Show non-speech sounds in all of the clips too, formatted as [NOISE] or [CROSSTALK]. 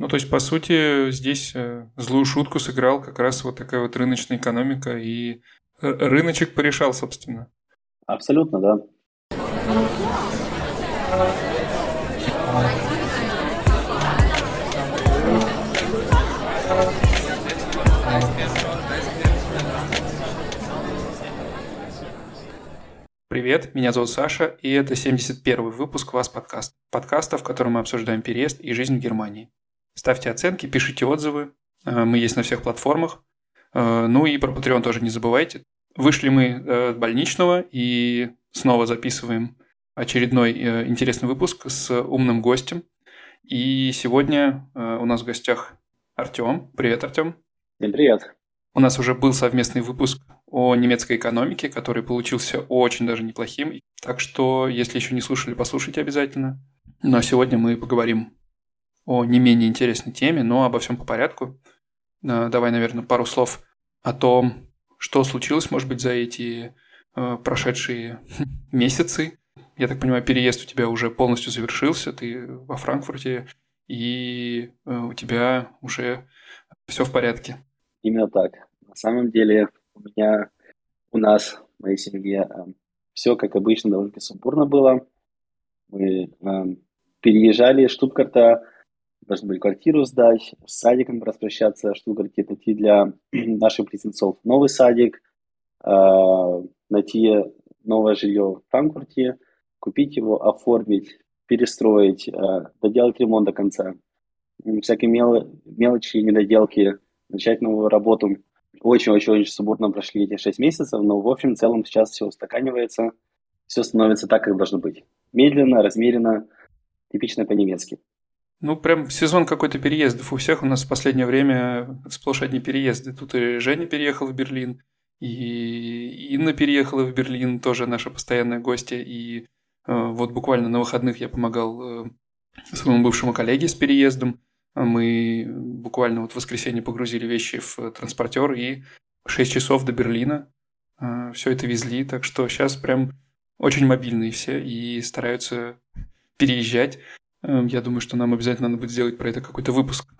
Ну, то есть, по сути, здесь э, злую шутку сыграл как раз вот такая вот рыночная экономика, и э, рыночек порешал, собственно. Абсолютно, да. Привет, меня зовут Саша, и это 71 выпуск «Вас подкаст». Подкаста, в котором мы обсуждаем переезд и жизнь в Германии. Ставьте оценки, пишите отзывы. Э, мы есть на всех платформах. Э, ну и про Patreon тоже не забывайте. Вышли мы э, больничного и снова записываем очередной интересный выпуск с умным гостем. И сегодня у нас в гостях Артем. Привет, Артем. Всем привет. У нас уже был совместный выпуск о немецкой экономике, который получился очень даже неплохим. Так что, если еще не слушали, послушайте обязательно. Ну а сегодня мы поговорим о не менее интересной теме, но обо всем по порядку. Э, давай, наверное, пару слов о том, что случилось, может быть, за эти э, прошедшие [LAUGHS] месяцы. Я так понимаю, переезд у тебя уже полностью завершился, ты во Франкфурте, и э, у тебя уже все в порядке. Именно так. На самом деле у меня, у нас, в моей семье, все как обычно довольно сумбурно было. Мы переезжали из Штутгарта должны были квартиру сдать, с садиком распрощаться, Штутгарте найти для [CLEARS THROAT] наших близнецов новый садик, э, найти новое жилье в Франкфурте, купить его, оформить, перестроить, э, доделать ремонт до конца. Всякие мел мелочи, недоделки, начать новую работу. Очень-очень-очень субурно прошли эти шесть месяцев, но в общем целом сейчас все устаканивается, все становится так, как должно быть. Медленно, размеренно, типично по-немецки. Ну, прям сезон какой-то переездов. У всех у нас в последнее время сплошь одни переезды. Тут и Женя переехал в Берлин, и Инна переехала в Берлин, тоже наша постоянная гостья. И э, вот буквально на выходных я помогал э, своему бывшему коллеге с переездом. Мы буквально вот в воскресенье погрузили вещи в транспортер и 6 часов до Берлина э, все это везли. Так что сейчас прям очень мобильные все и стараются переезжать. Эм, я думаю, что нам обязательно надо будет сделать про это какой-то выпуск.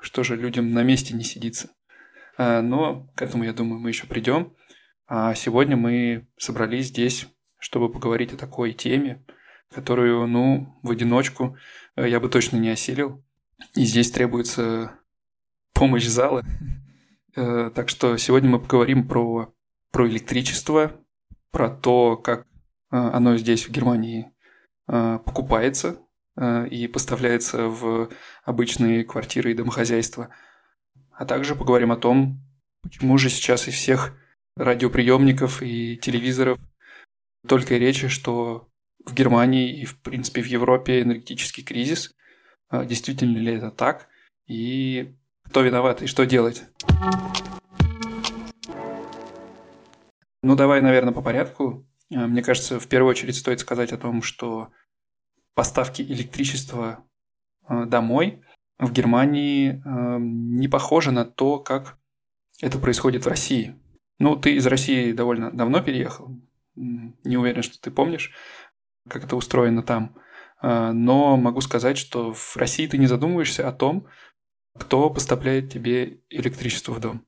Что же людям на месте не сидится. А, но к этому, я думаю, мы еще придем. А сегодня мы собрались здесь, чтобы поговорить о такой теме, которую, ну, в одиночку э, я бы точно не осилил. И здесь требуется помощь зала. Э, так что сегодня мы поговорим про, про электричество, про то, как э, оно здесь, в Германии, покупается, Э, и поставляется в обычные квартиры и домохозяйства. А также поговорим о том, почему же сейчас из всех радиоприемников и телевизоров только и речи, что в Германии и, в принципе, в Европе энергетический кризис. А действительно ли это так? И кто виноват и что делать? Ну, давай, наверное, по порядку. Э, мне кажется, в первую очередь стоит сказать о том, что поставки электричества э, домой в Германии э, не похоже на то, как это происходит в России. Ну, ты из России довольно давно переехал. Не уверен, что ты помнишь, как это устроено там. Э, но могу сказать, что в России ты не задумываешься о том, кто поставляет тебе электричество в дом.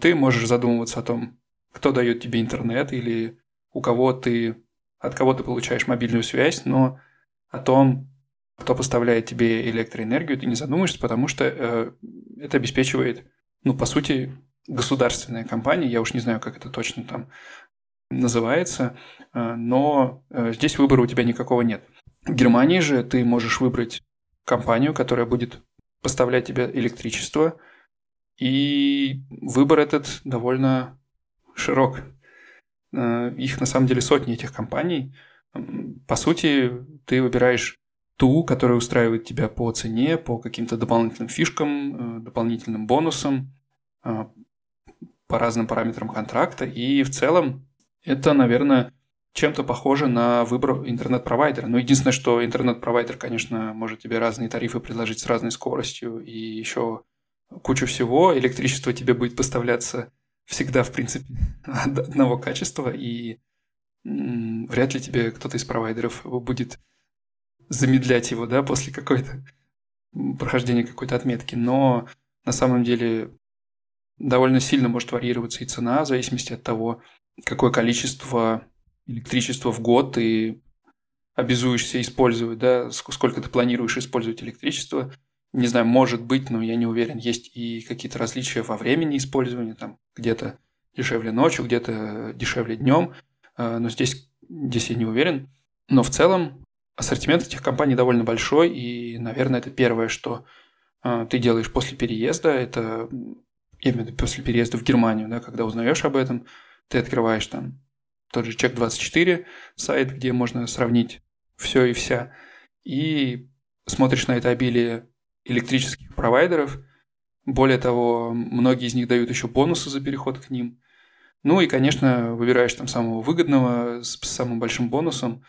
Ты можешь задумываться о том, кто дает тебе интернет или у кого ты, от кого ты получаешь мобильную связь, но о том, кто поставляет тебе электроэнергию, ты не задумаешься, потому что э, это обеспечивает, ну, по сути, государственная компания, я уж не знаю, как это точно там называется, э, но э, здесь выбора у тебя никакого нет. В Германии же ты можешь выбрать компанию, которая будет поставлять тебе электричество, и выбор этот довольно широк. Э, их на самом деле сотни этих компаний – по сути, ты выбираешь ту, которая устраивает тебя по цене, по каким-то дополнительным фишкам, э, дополнительным бонусам, э, по разным параметрам контракта. И в целом это, наверное, чем-то похоже на выбор интернет-провайдера. Но единственное, что интернет-провайдер, конечно, может тебе разные тарифы предложить с разной скоростью и еще кучу всего. Электричество тебе будет поставляться всегда, в принципе, [LAUGHS] одного качества, и вряд ли тебе кто-то из провайдеров будет замедлять его, да, после какой-то прохождения какой-то отметки, но на самом деле довольно сильно может варьироваться и цена в зависимости от того, какое количество электричества в год ты обязуешься использовать, да, сколько ты планируешь использовать электричество. Не знаю, может быть, но я не уверен. Есть и какие-то различия во времени использования, там где-то дешевле ночью, где-то дешевле днем, но здесь, здесь я не уверен. Но в целом ассортимент этих компаний довольно большой, и, наверное, это первое, что э, ты делаешь после переезда, это именно после переезда в Германию, да, когда узнаешь об этом, ты открываешь там тот же Check24 сайт, где можно сравнить все и вся, и смотришь на это обилие электрических провайдеров. Более того, многие из них дают еще бонусы за переход к ним. Ну и, конечно, выбираешь там самого выгодного с самым большим бонусом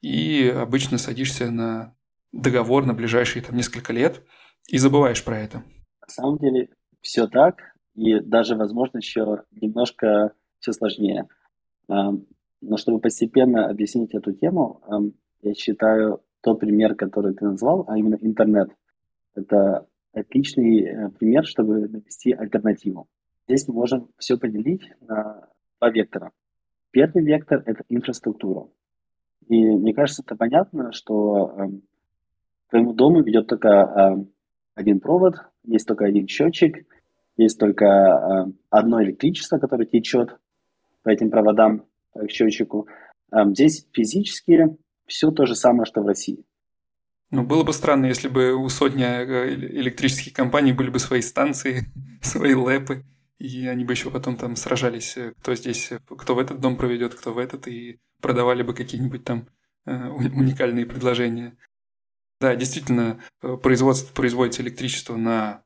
и обычно садишься на договор на ближайшие там несколько лет и забываешь про это. На самом деле все так, и даже, возможно, еще немножко все сложнее. Но чтобы постепенно объяснить эту тему, я считаю тот пример, который ты назвал, а именно интернет, это отличный э, пример, чтобы навести альтернативу. Здесь мы можем все поделить на два вектора. Первый вектор – это инфраструктура. И мне кажется, это понятно, что э, к твоему дому ведет только э, один провод, есть только один счетчик, есть только э, одно электричество, которое течет по этим проводам, к счетчику. Э, здесь физически все то же самое, что в России. Ну, было бы странно, если бы у сотни э, электрических компаний были бы свои станции, [LAUGHS] свои лэпы, и они бы еще потом там сражались, э, кто здесь, э, кто в этот дом проведет, кто в этот, и продавали бы какие-нибудь там уникальные предложения. Да, действительно, производство, производится электричество на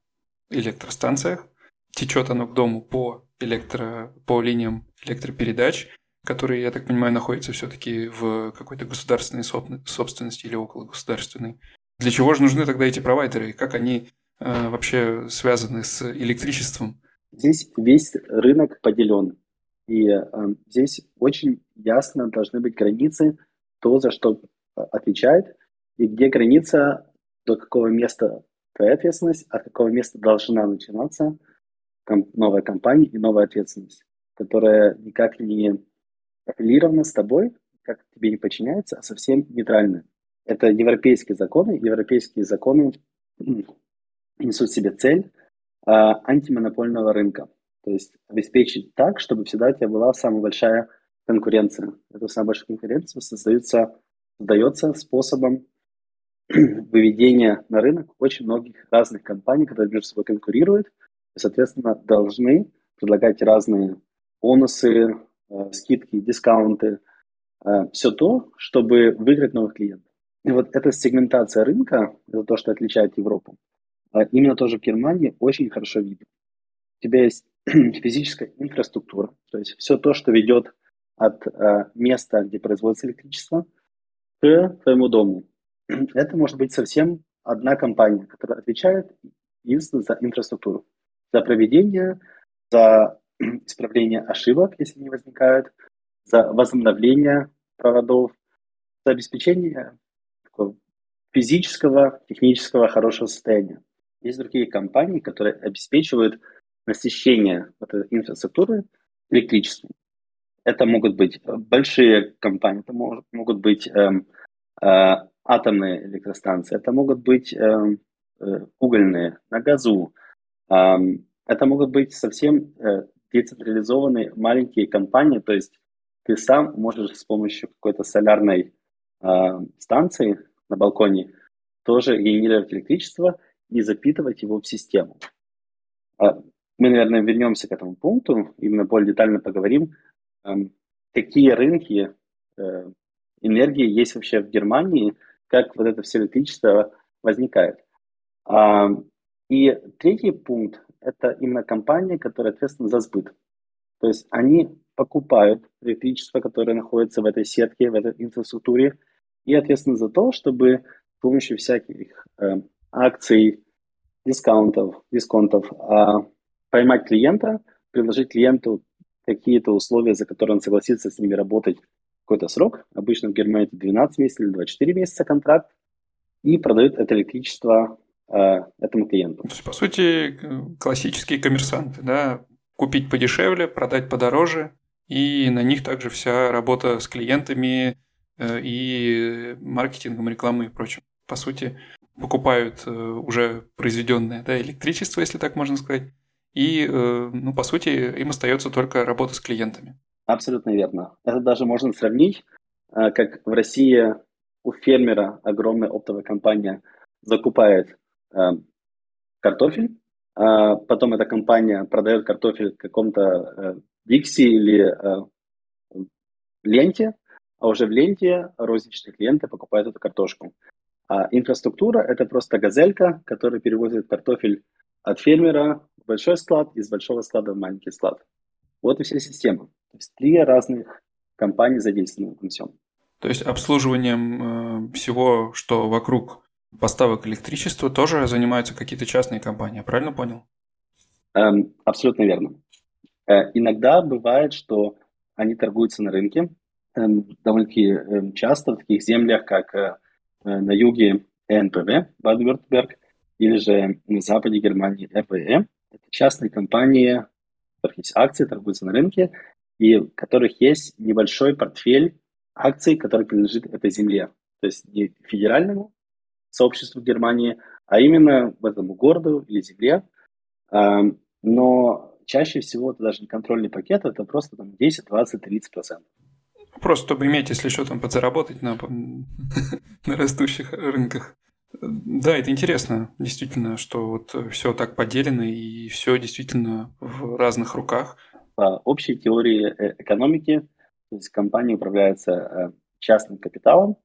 электростанциях, течет оно к дому по, электро, по линиям электропередач, которые, я так понимаю, находятся все-таки в какой-то государственной собственности или около государственной. Для чего же нужны тогда эти провайдеры? Как они э, вообще связаны с электричеством? Здесь весь рынок поделен. И э, здесь очень ясно должны быть границы, то, за что э, отвечает, и где граница, до какого места твоя ответственность, от какого места должна начинаться новая компания и новая ответственность, которая никак не аффилирована с тобой, как тебе не подчиняется, а совсем нейтральны. Это европейские законы. Европейские законы несут себе цель антимонопольного рынка. То есть обеспечить так, чтобы всегда у тебя была самая большая конкуренция. Эта самая большая конкуренция создается, создается способом [CLEARS THROAT] выведения на рынок очень многих разных компаний, которые между собой конкурируют, и, соответственно, должны предлагать разные бонусы, Э, скидки, дискаунты, э, все то, чтобы выиграть новых клиентов. И вот эта сегментация рынка, это то, что отличает Европу, э, именно тоже в Германии очень хорошо видно. У тебя есть [CLEARS THROAT] физическая инфраструктура, то есть все то, что ведет от места, где производится электричество, к твоему дому. [CLEARS THROAT] Это может быть совсем одна компания, которая отвечает единственно за инфраструктуру, за проведение, за [CLEARS THROAT] исправление ошибок, если они возникают, за возобновление проводов, за обеспечение физического, технического хорошего состояния. Есть другие компании, которые обеспечивают насыщение вот этой инфраструктуры электричеством. Это могут быть большие компании, это могут, могут быть эм, э, атомные электростанции, это могут быть эм, э, угольные, на газу, эм, это могут быть совсем э, децентрализованные маленькие компании, то есть ты сам можешь с помощью какой-то солярной э, станции на балконе тоже генерировать электричество и запитывать его в систему. А мы, наверное, вернемся к этому пункту, именно более детально поговорим, э, какие рынки э, энергии есть вообще в Германии, как вот это все электричество возникает. А, и третий пункт это именно компании, которые ответственны за сбыт. То есть они покупают электричество, которое находится в этой сетке, в этой инфраструктуре, и ответственны за то, чтобы с помощью всяких э, акций, дискаунтов, дисконтов э, поймать клиента, предложить клиенту какие-то условия, за которые он согласится с ними работать какой-то срок. Обычно в Германии это 12 месяцев или 24 месяца контракт. И продают это электричество этому клиенту. То есть, по сути, классические коммерсанты, да, купить подешевле, продать подороже, и на них также вся работа с клиентами и маркетингом, рекламой и прочим. По сути, покупают уже произведенное да, электричество, если так можно сказать, и, ну, по сути, им остается только работа с клиентами. Абсолютно верно. Это даже можно сравнить, как в России у фермера огромная оптовая компания закупает э, картофель, а потом эта компания продает картофель каком-то э, Дикси или э, ленте, а уже в ленте розничные клиенты покупают эту картошку. А инфраструктура – это просто газелька, которая перевозит картофель от фермера в большой склад, из большого склада в маленький склад. Вот и вся система. То есть три разных компании задействованы в этом всем. То есть обслуживанием э, всего, что вокруг поставок электричества, тоже занимаются какие-то частные компании, правильно понял? Эм, абсолютно верно. Э, иногда бывает, что они торгуются на рынке, эм, довольно-таки эм, часто в таких землях, как э, э на юге НПВ, Баден-Вюртемберг, или же на западе Германии ЭПЭ. Это частные компании, у которых есть акции, торгуются на рынке, и у которых есть небольшой портфель акций, который принадлежит этой земле. То есть не федеральному сообществу Германии, а именно в этом городу или земле. Но чаще всего это даже не контрольный пакет, это просто там 10, 20, 30 процентов. Просто чтобы иметь, если что, там подзаработать на, [LAUGHS] на растущих рынках. Да, это интересно, действительно, что вот все так поделено и все действительно в разных руках. По общей теории э, экономики то есть компания управляется э, частным капиталом,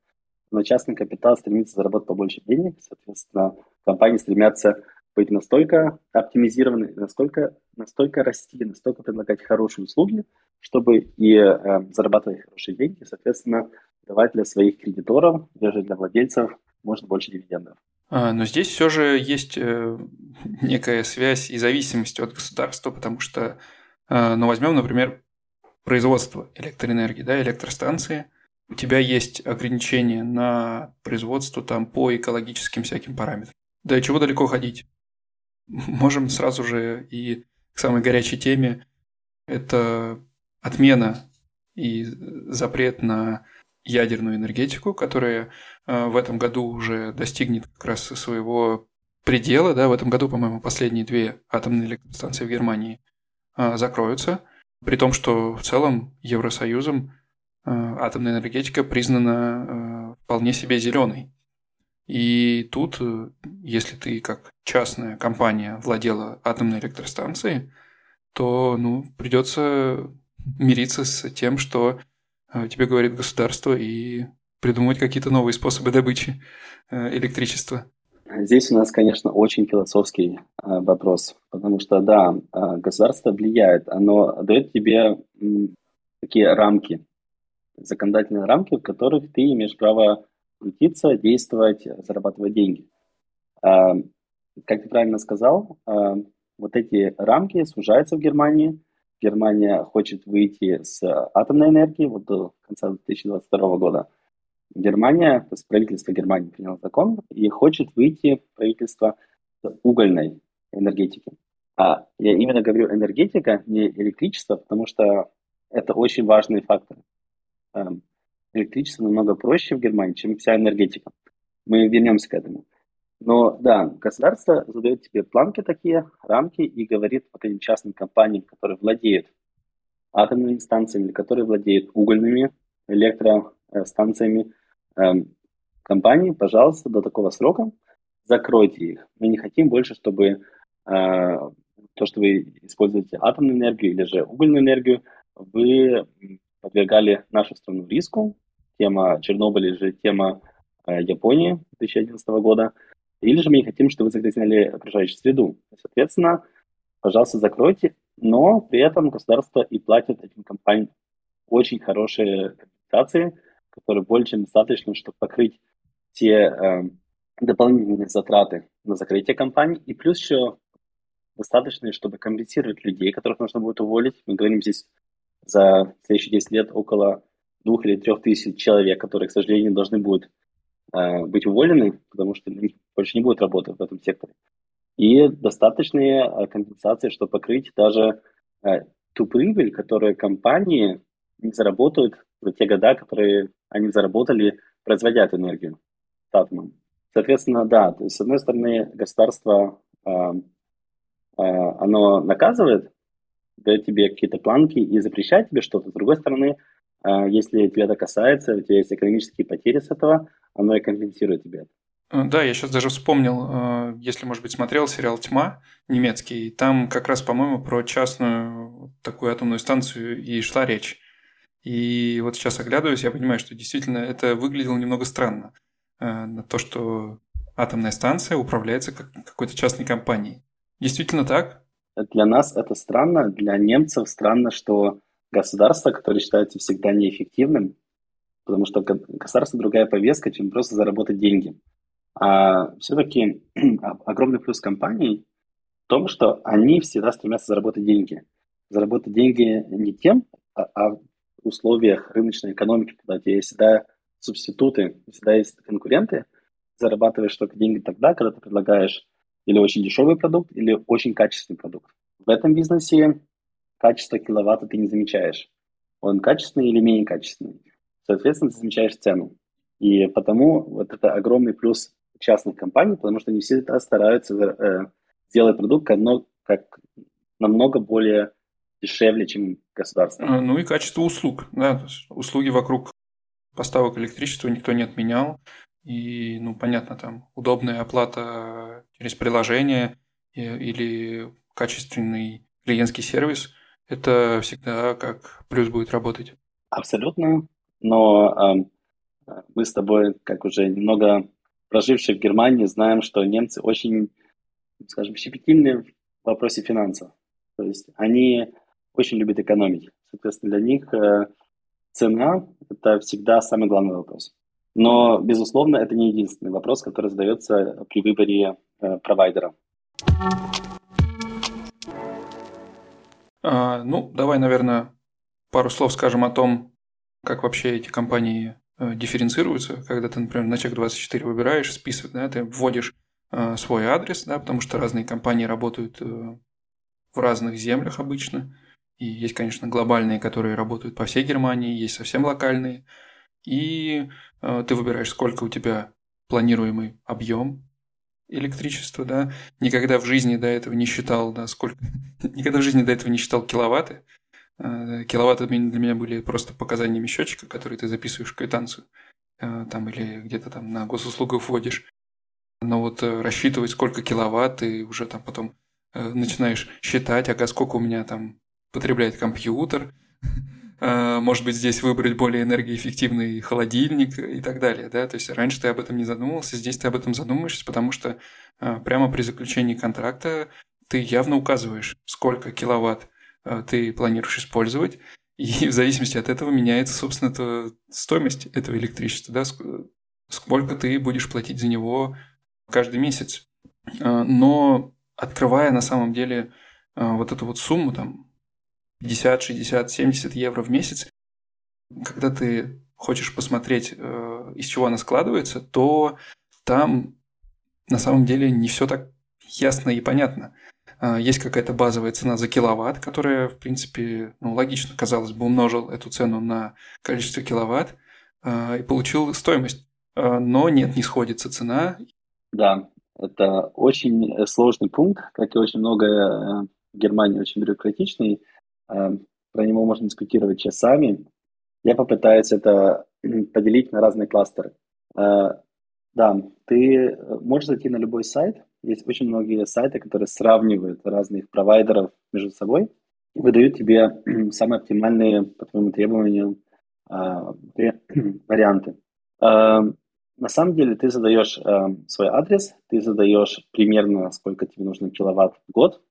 но частный капитал стремится заработать побольше денег, соответственно, компании стремятся быть настолько оптимизированы, настолько, настолько расти, настолько предлагать хорошие услуги, чтобы и э, зарабатывать хорошие деньги, соответственно, давать для своих кредиторов, даже для владельцев, может больше дивидендов. А, но здесь все же есть э, некая связь и зависимость от государства, потому что, э, ну, возьмем, например, производства электроэнергии, да, электростанции, у тебя есть ограничения на производство там по экологическим всяким параметрам. Да и чего далеко ходить? Можем сразу же и к самой горячей теме. Это отмена и запрет на ядерную энергетику, которая э, в этом году уже достигнет как раз своего предела. Да, в этом году, по-моему, последние две атомные электростанции в Германии э, закроются – при том, что в целом Евросоюзом э, атомная энергетика признана вполне себе зеленой. И тут, если ты как частная компания владела атомной электростанцией, то ну, придется мириться с тем, что тебе говорит государство, и придумывать какие-то новые способы добычи электричества. Здесь у нас, конечно, очень философский э, вопрос, потому что, да, э, государство влияет, оно дает тебе э, такие рамки, законодательные рамки, в которых ты имеешь право крутиться, действовать, зарабатывать деньги. Э, как ты правильно сказал, э, вот эти рамки сужаются в Германии. Германия хочет выйти с атомной энергии вот до конца 2022 года – Германия, то есть правительство Германии приняло закон и хочет выйти правительство с угольной энергетики. А я именно говорю энергетика, не электричество, потому что это очень важный фактор. Эм, электричество намного проще в Германии, чем вся энергетика. Мы вернемся к этому. Но да, государство задает тебе планки такие, рамки и говорит вот этим частным компаниям, которые владеют атомными станциями, которые владеют угольными электростанциями, Эм, компании, пожалуйста, до такого срока закройте их. Мы не хотим больше, чтобы э, то, что вы используете атомную энергию или же угольную энергию, вы подвергали нашу страну риску. Тема Чернобыля же тема э, Японии 2011 года. Или же мы не хотим, чтобы вы загрязняли окружающую среду. Соответственно, пожалуйста, закройте, но при этом государство и платит этим компаниям очень хорошие компенсации – которые более чем достаточно, чтобы покрыть те э, дополнительные затраты на закрытие компании, и плюс еще достаточно, чтобы компенсировать людей, которых нужно будет уволить. Мы говорим здесь за следующие 10 лет около двух или трех тысяч человек, которые, к сожалению, должны будут быть уволены, потому что больше не будет работы в этом секторе. И достаточные э, компенсации, чтобы покрыть даже э, ту прибыль, которую компании не заработают за те года, которые они заработали, производя эту энергию атомом. Соответственно, да, то есть, с одной стороны, государство, э, э, оно наказывает, дает тебе какие-то планки и запрещает тебе что-то. С другой стороны, э, если тебя это касается, у тебя есть экономические потери с этого, оно и компенсирует тебе это. Э, да, я сейчас даже вспомнил, э, если, может быть, смотрел сериал «Тьма» немецкий, там как раз, по-моему, про частную такую атомную станцию и шла речь. И вот сейчас оглядываюсь, я понимаю, что действительно это выглядело немного странно. Э, то, что атомная станция управляется как какой-то частной компанией. Действительно так? Для нас это странно, для немцев странно, что государство, которое считается всегда неэффективным, потому что государство другая повестка, чем просто заработать деньги. А все-таки [CLEARS THROAT] огромный плюс компаний в том, что они всегда стремятся заработать деньги. Заработать деньги не тем, а, а в условиях рыночной экономики, когда у тебя всегда субституты, всегда есть конкуренты, зарабатываешь только деньги тогда, когда ты предлагаешь или очень дешевый продукт, или очень качественный продукт. В этом бизнесе качество киловатта ты не замечаешь. Он качественный или менее качественный. Соответственно, ты замечаешь цену. И потому вот это огромный плюс частных компаний, потому что они всегда стараются э, сделать продукт как, как намного более дешевле, чем государство. А, ну и качество услуг. Да, услуги вокруг поставок электричества никто не отменял. И, ну, понятно, там удобная оплата через приложение или качественный клиентский сервис, это всегда как плюс будет работать. Абсолютно. Но э, мы с тобой, как уже немного прожившие в Германии, знаем, что немцы очень, скажем, щепетильны в вопросе финансов. То есть они очень любят экономить. Соответственно, для них э, цена – это всегда самый главный вопрос. Но, безусловно, это не единственный вопрос, который задается при выборе э, провайдера. А, ну, давай, наверное, пару слов скажем о том, как вообще эти компании Э, дифференцируются, когда ты, например, на Чек24 выбираешь список, да, ты вводишь э, свой адрес, да, потому что разные компании работают э, в разных землях обычно. И есть, конечно, глобальные, которые работают по всей Германии, есть совсем локальные. И э, ты выбираешь, сколько у тебя планируемый объем электричества, да. Никогда в жизни до этого не считал, да, сколько... [LAUGHS] Никогда в жизни до этого не считал киловатты. Э, киловатты для меня были просто показаниями счетчика, который ты записываешь в квитанцию, э, там или где-то там на госуслугах вводишь. Но вот э, рассчитывать, сколько киловатт, ты уже там потом начинаешь считать, ага, сколько у меня там потребляет компьютер, [LAUGHS] может быть, здесь выбрать более энергоэффективный холодильник и так далее, да, то есть раньше ты об этом не задумывался, здесь ты об этом задумаешься, потому что прямо при заключении контракта ты явно указываешь, сколько киловатт ты планируешь использовать, и [LAUGHS] в зависимости от этого меняется, собственно, это стоимость этого электричества, да, сколько ты будешь платить за него каждый месяц. Э, но открывая на самом деле э, вот эту вот сумму, там, 50, 60, 70 евро в месяц, когда ты хочешь посмотреть, из чего она складывается, то там на самом деле не все так ясно и понятно. А, есть какая-то базовая цена за киловатт, которая, в принципе, ну, логично, казалось бы, умножил эту цену на количество киловатт а, и получил стоимость. А, но нет, не сходится цена. Да, это очень э, сложный пункт, как и очень многое э, в Германии очень бюрократичный. Про него можно дискутировать часами. Я попытаюсь это поделить на разные кластеры. Да, ты э, можешь зайти на любой сайт, есть очень многие сайты, которые сравнивают разных провайдеров между собой и выдают тебе самые оптимальные по твоим требованиям а, [CLEARS THROAT] варианты. А, на самом деле ты задаешь а, свой адрес, ты задаешь примерно сколько тебе нужно киловатт в год,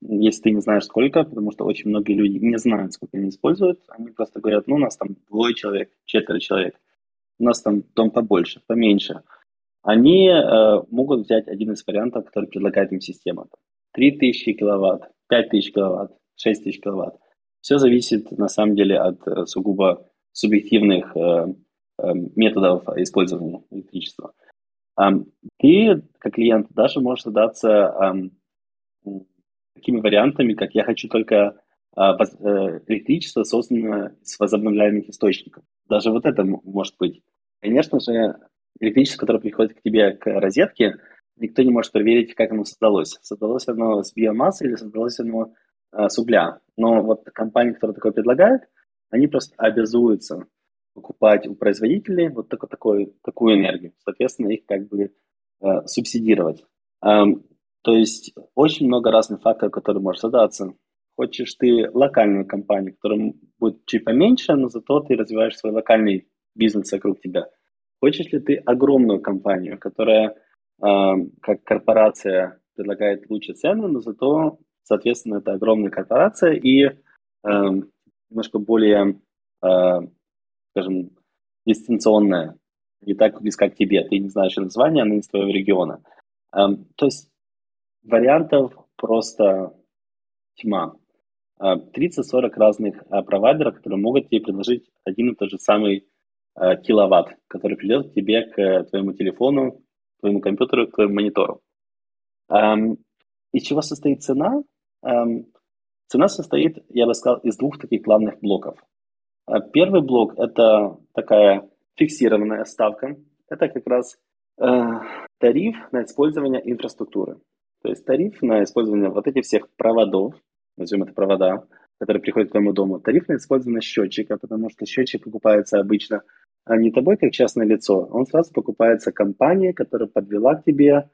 если ты не знаешь сколько, потому что очень многие люди не знают, сколько они используют, они просто говорят, ну у нас там двое человек, четверо человек, у нас там дом побольше, поменьше – они э, могут взять один из вариантов, который предлагает им система. 3000 киловатт, 5000 киловатт, 6000 киловатт. Все зависит на самом деле от э, сугубо субъективных э, методов использования электричества. Ты, как клиент, даже можешь задаться такими вариантами, как я хочу только э, электричество, созданное с возобновляемых источников. Даже вот это может быть. Конечно же, электричество, которое приходит к тебе к розетке, никто не может проверить, как оно создалось. Создалось оно с биомассы или создалось оно а, с угля. Но вот компании, которые такое предлагают, они просто обязуются покупать у производителей вот такой, такой, такую энергию. Соответственно, их как бы э, субсидировать. Эм, то есть очень много разных факторов, которые можешь задаться. Хочешь ты локальную компанию, которая будет чуть поменьше, но зато ты развиваешь свой локальный бизнес вокруг тебя. Хочешь ли ты огромную компанию, которая э, как корпорация предлагает лучшие цены, но зато, соответственно, это огромная корпорация и э, немножко более э, скажем, дистанционная, не так близка к тебе, ты не знаешь названия, она из твоего региона. То есть вариантов просто тьма. Uh, 30-40 разных провайдеров, которые могут тебе предложить один и тот же самый uh, киловатт, который придет к тебе, к твоему телефону, к твоему компьютеру, к твоему монитору. Um, из чего состоит цена? Um, цена состоит, я бы сказал, из двух таких главных блоков. А первый блок – это такая фиксированная ставка. Это как раз э, тариф на использование инфраструктуры. То есть тариф на использование вот этих всех проводов, назовем это провода, которые приходят к твоему дому. Тариф на использование счетчика, потому что счетчик покупается обычно а не тобой как частное лицо, он сразу покупается компанией, которая подвела к тебе,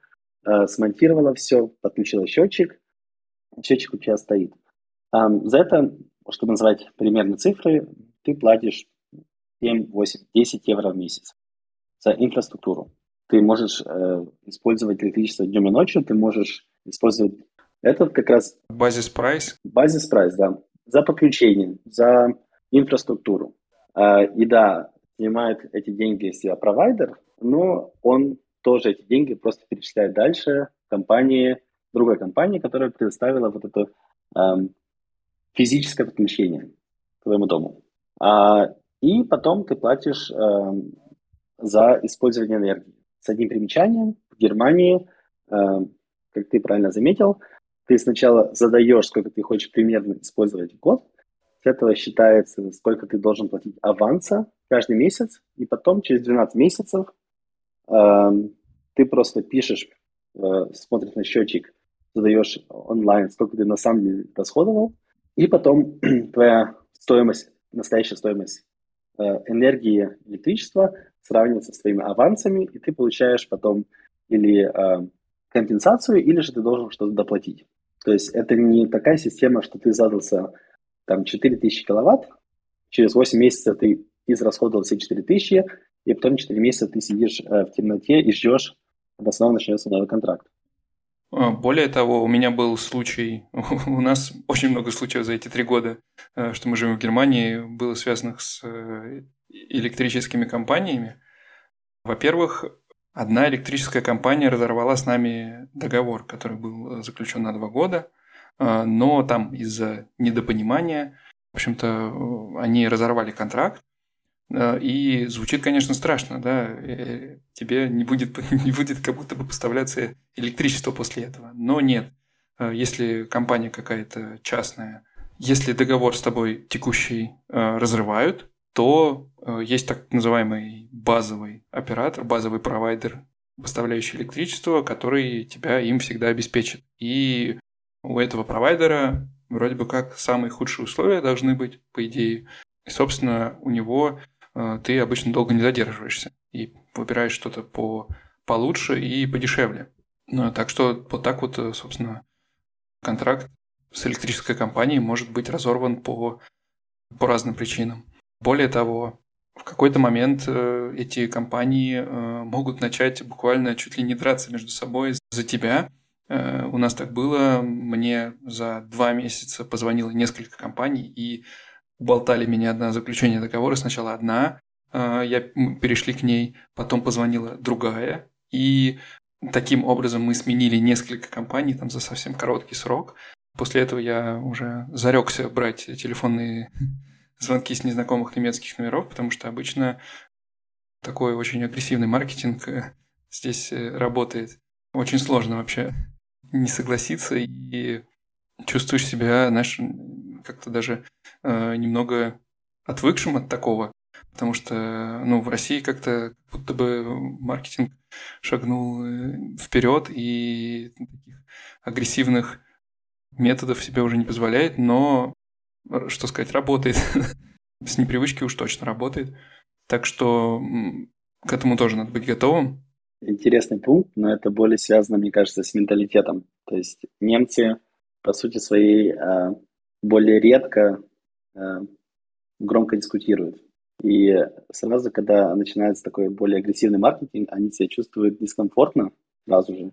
э, смонтировала все, подключила счетчик, счетчик у тебя стоит. Um, за это, чтобы назвать примерные цифры, ты платишь 7, 8, 10 евро в месяц за инфраструктуру. Ты можешь э, использовать электричество днем и ночью, ты можешь использовать этот как раз... Базис прайс? Базис прайс, да. За подключение, за инфраструктуру. Э, и да, снимает эти деньги с себя провайдер, но он тоже эти деньги просто перечисляет дальше компании, другой компании, которая предоставила вот это эм, физическое подключение к твоему дому. А, и потом ты платишь э, за использование энергии. С одним примечанием, в Германии, э, как ты правильно заметил, ты сначала задаешь, сколько ты хочешь примерно использовать в год, с этого считается, сколько ты должен платить аванса каждый месяц, и потом через 12 месяцев э, ты просто пишешь, э, смотришь на счетчик, задаешь онлайн, сколько ты на самом деле расходовал, и потом [CLEARS THROAT] твоя стоимость настоящая стоимость э, энергии электричества сравнивается с твоими авансами, и ты получаешь потом или э, компенсацию, или же ты должен что-то доплатить. То есть это не такая система, что ты задался там 4000 киловатт, через 8 месяцев ты израсходовал все 4000, и потом 4 месяца ты сидишь э, в темноте и ждешь, когда снова начнется новый контракт. А, более того, у меня был случай, [LAUGHS] у нас очень много случаев за эти три года, э, что мы живем в Германии, было связанных с э, электрическими компаниями. Во-первых, одна электрическая компания разорвала с нами договор, который был заключен на два года, но там из-за недопонимания, в общем-то, они разорвали контракт, Э, и звучит, конечно, страшно, да, э, тебе не будет, [LAUGHS] не будет как будто бы поставляться электричество после этого. Но нет, э, если компания какая-то частная, если договор с тобой текущий разрывают, то есть так называемый базовый оператор, базовый провайдер, поставляющий электричество, который тебя им всегда обеспечит. И у этого провайдера вроде бы как самые худшие условия должны быть, по идее. И, собственно, у него Э, ты обычно долго не задерживаешься и выбираешь что-то по получше и подешевле. Ну, так что вот так вот, э, собственно, контракт с электрической компанией может быть разорван по, по разным причинам. Более того, в какой-то момент э, эти компании могут начать буквально чуть ли не драться между собой за тебя. У нас так было. Мне за два месяца позвонило несколько компаний, и уболтали меня на заключение договора. Сначала одна, а, я, перешли к ней, потом позвонила другая. И таким образом мы сменили несколько компаний там за совсем короткий срок. После этого я уже зарекся брать телефонные [LAUGHS] звонки с незнакомых немецких номеров, потому что обычно такой очень агрессивный маркетинг э, здесь э, работает. Очень сложно вообще не согласиться и чувствуешь себя, знаешь, как-то даже э, немного отвыкшим от такого, потому что, ну, в России как-то будто бы маркетинг шагнул э, вперед и таких агрессивных методов себе уже не позволяет, но, что сказать, работает. [LAUGHS] С непривычки уж точно работает. Так что к этому тоже надо быть готовым. Интересный пункт, но это более связано, мне кажется, с менталитетом. То есть немцы, по сути своей, а, более редко а, громко дискутируют. И сразу, когда начинается такой более агрессивный маркетинг, они себя чувствуют дискомфортно сразу же.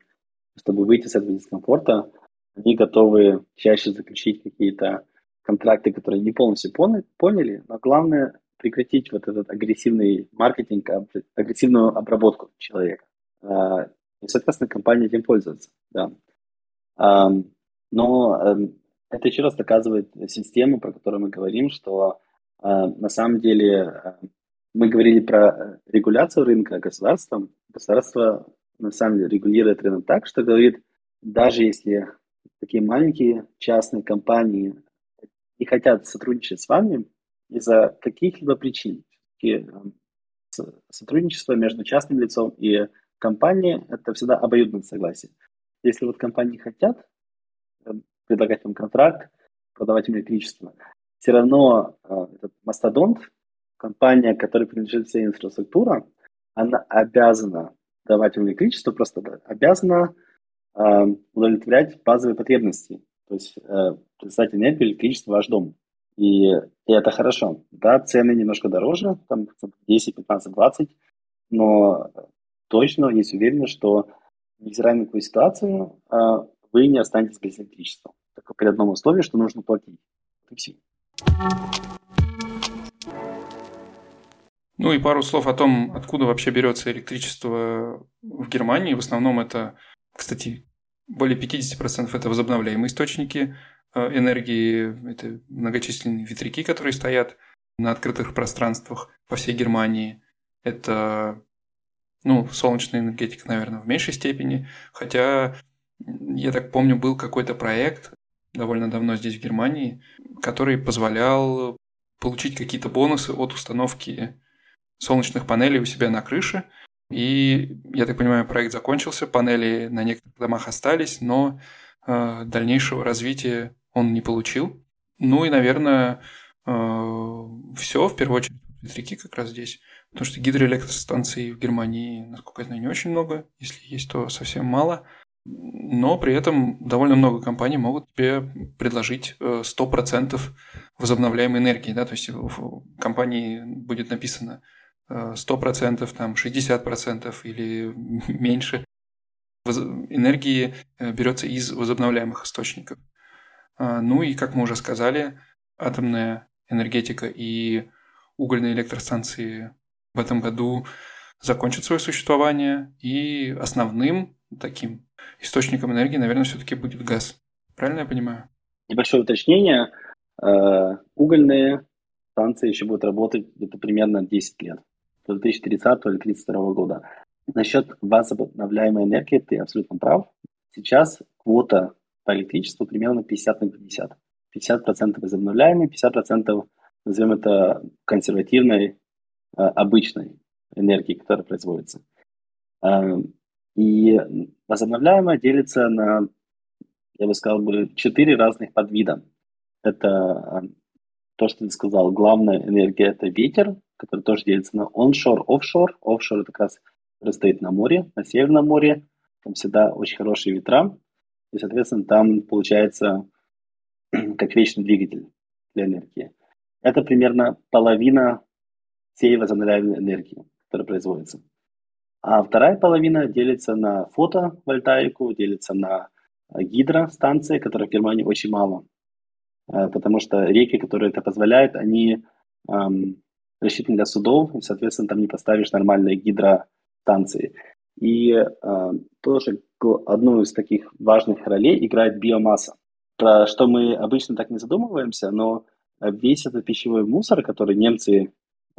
Чтобы выйти с этого дискомфорта, они готовы чаще заключить какие-то контракты, которые не полностью поняли, но главное прекратить вот этот агрессивный маркетинг, агрессивную обработку человека. А, и, соответственно, компания этим пользуется. Да. Но эм, это еще раз доказывает систему, про которую мы говорим, что а, на самом деле э, мы говорили про регуляцию рынка государством. Государство на самом деле регулирует рынок так, что говорит, даже если такие маленькие частные компании не хотят сотрудничать с вами из-за каких-либо причин. Э, сотрудничество между частным лицом и компанией – это всегда обоюдное согласие. Если вот компании хотят э, предлагать вам контракт, продавать им электричество, все равно э, этот мастодонт, компания, которой принадлежит вся инфраструктура, она обязана давать им электричество, просто обязана э, удовлетворять базовые потребности. То есть э, представить энергию, электричество ваш дом. И, и это хорошо. Да, цены немножко дороже, там 10, 15, 20, но точно есть уверенность, что невзирая на какую ситуацию, э, вы не останетесь без электричества. Только при одном условии, что нужно платить. Все. Ну и пару слов о том, откуда вообще берется электричество в Германии. В основном это, кстати, более 50% это возобновляемые источники э, энергии, это многочисленные ветряки, которые стоят на открытых пространствах по всей Германии. Это, ну, солнечная энергетика, наверное, в меньшей степени. Хотя, я так помню, был какой-то проект довольно давно здесь, в Германии, который позволял получить какие-то бонусы от установки солнечных панелей у себя на крыше – и, я так понимаю, проект закончился, панели на некоторых домах остались, но э, дальнейшего развития он не получил. Ну и, наверное, э, все, в первую очередь, ветряки как раз здесь. Потому что гидроэлектростанций в Германии, насколько я знаю, не очень много. Если есть, то совсем мало. Но при этом довольно много компаний могут тебе предложить 100% э, возобновляемой энергии. Да? То есть в компании будет написано 100%, там 60% или [LAUGHS] меньше энергии э, берется из возобновляемых источников. А, ну и, как мы уже сказали, атомная энергетика и угольные электростанции в этом году закончат свое существование, и основным таким источником энергии, наверное, все-таки будет газ. Правильно я понимаю? Небольшое уточнение. Э, угольные станции еще будут работать где-то примерно 10 лет до 2030 или 2032 года. Насчет возобновляемой энергии ты абсолютно прав. Сейчас квота по электричеству примерно 50 на 50. 50% возобновляемой, 50% назовем это консервативной, обычной энергии, которая производится. Э, и возобновляемая делится на, я бы сказал, четыре разных подвида. Это э, то, что ты сказал, главная энергия – это ветер, который тоже делится на onshore, offshore. Offshore – это как раз который стоит на море, на Северном море. Там всегда очень хорошие ветра. И, соответственно, там получается [CLEARS THROAT] как вечный двигатель для энергии. Это примерно половина всей возобновляемой энергии, которая производится. А вторая половина делится на фотовольтаику, делится на гидростанции, которых в Германии очень мало. Э, потому что реки, которые это позволяют, они эм, рассчитаны для судов, и, соответственно, там не поставишь нормальные гидростанции. И э, тоже одну из таких важных ролей играет биомасса, про что мы обычно так не задумываемся, но весь этот пищевой мусор, который немцы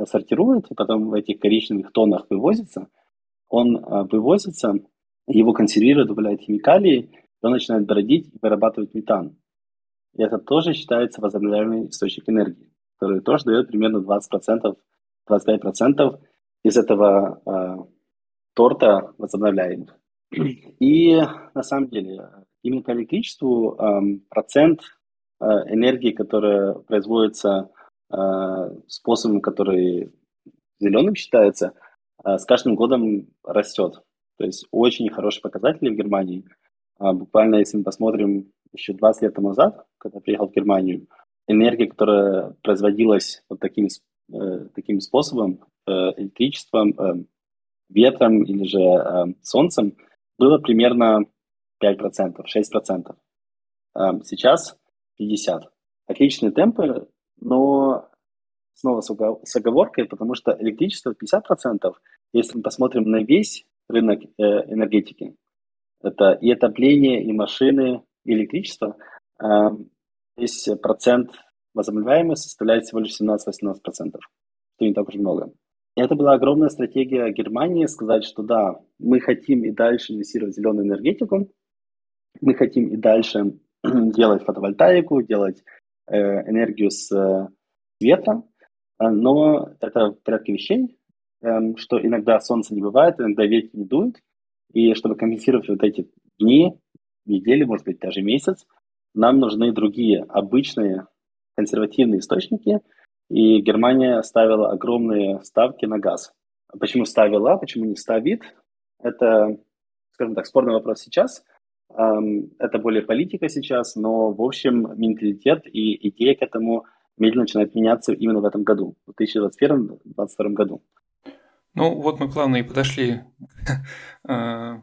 сортирует, и потом в этих коричневых тонах вывозится, он э, вывозится, его консервируют, добавляют химикалии, он начинает бродить и вырабатывать метан. И это тоже считается возобновляемый источник энергии, который тоже дает примерно 20%, 25% из этого э, торта возобновляемых. И на самом деле именно по электричеству э, процент э, энергии, которая производится способом, который зеленым считается, э, с каждым годом растет. То есть очень хорошие показатели в Германии. Э, буквально, если мы посмотрим еще 20 лет назад, когда приехал в Германию, энергия, которая производилась вот таким, э, таким способом, э, электричеством, э, ветром или же э, солнцем, было примерно 5%, 6%. Э, сейчас 50%. Отличные темпы, но снова с оговоркой, потому что электричество 50%, если мы посмотрим на весь рынок э, энергетики, это и отопление, и машины, электричества, здесь процент возобновляемый составляет всего лишь 17-18%, что не так уж много. И это была огромная стратегия Германии сказать, что да, мы хотим и дальше инвестировать в зеленую энергетику, мы хотим и дальше [CLEARS THROAT] делать фотовольтаику, делать энергию с э, ветра, но это в порядке вещей, э, что иногда солнца не бывает, иногда ветер не дует, и чтобы компенсировать вот эти дни, недели, может быть, даже месяц, нам нужны другие обычные консервативные источники, и Германия ставила огромные ставки на газ. Почему ставила, почему не ставит? Это, скажем так, спорный вопрос сейчас. Это более политика сейчас, но, в общем, менталитет и идея к этому медленно начинает меняться именно в этом году, в 2021-2022 году. Ну, вот мы плавно и подошли [LAUGHS] к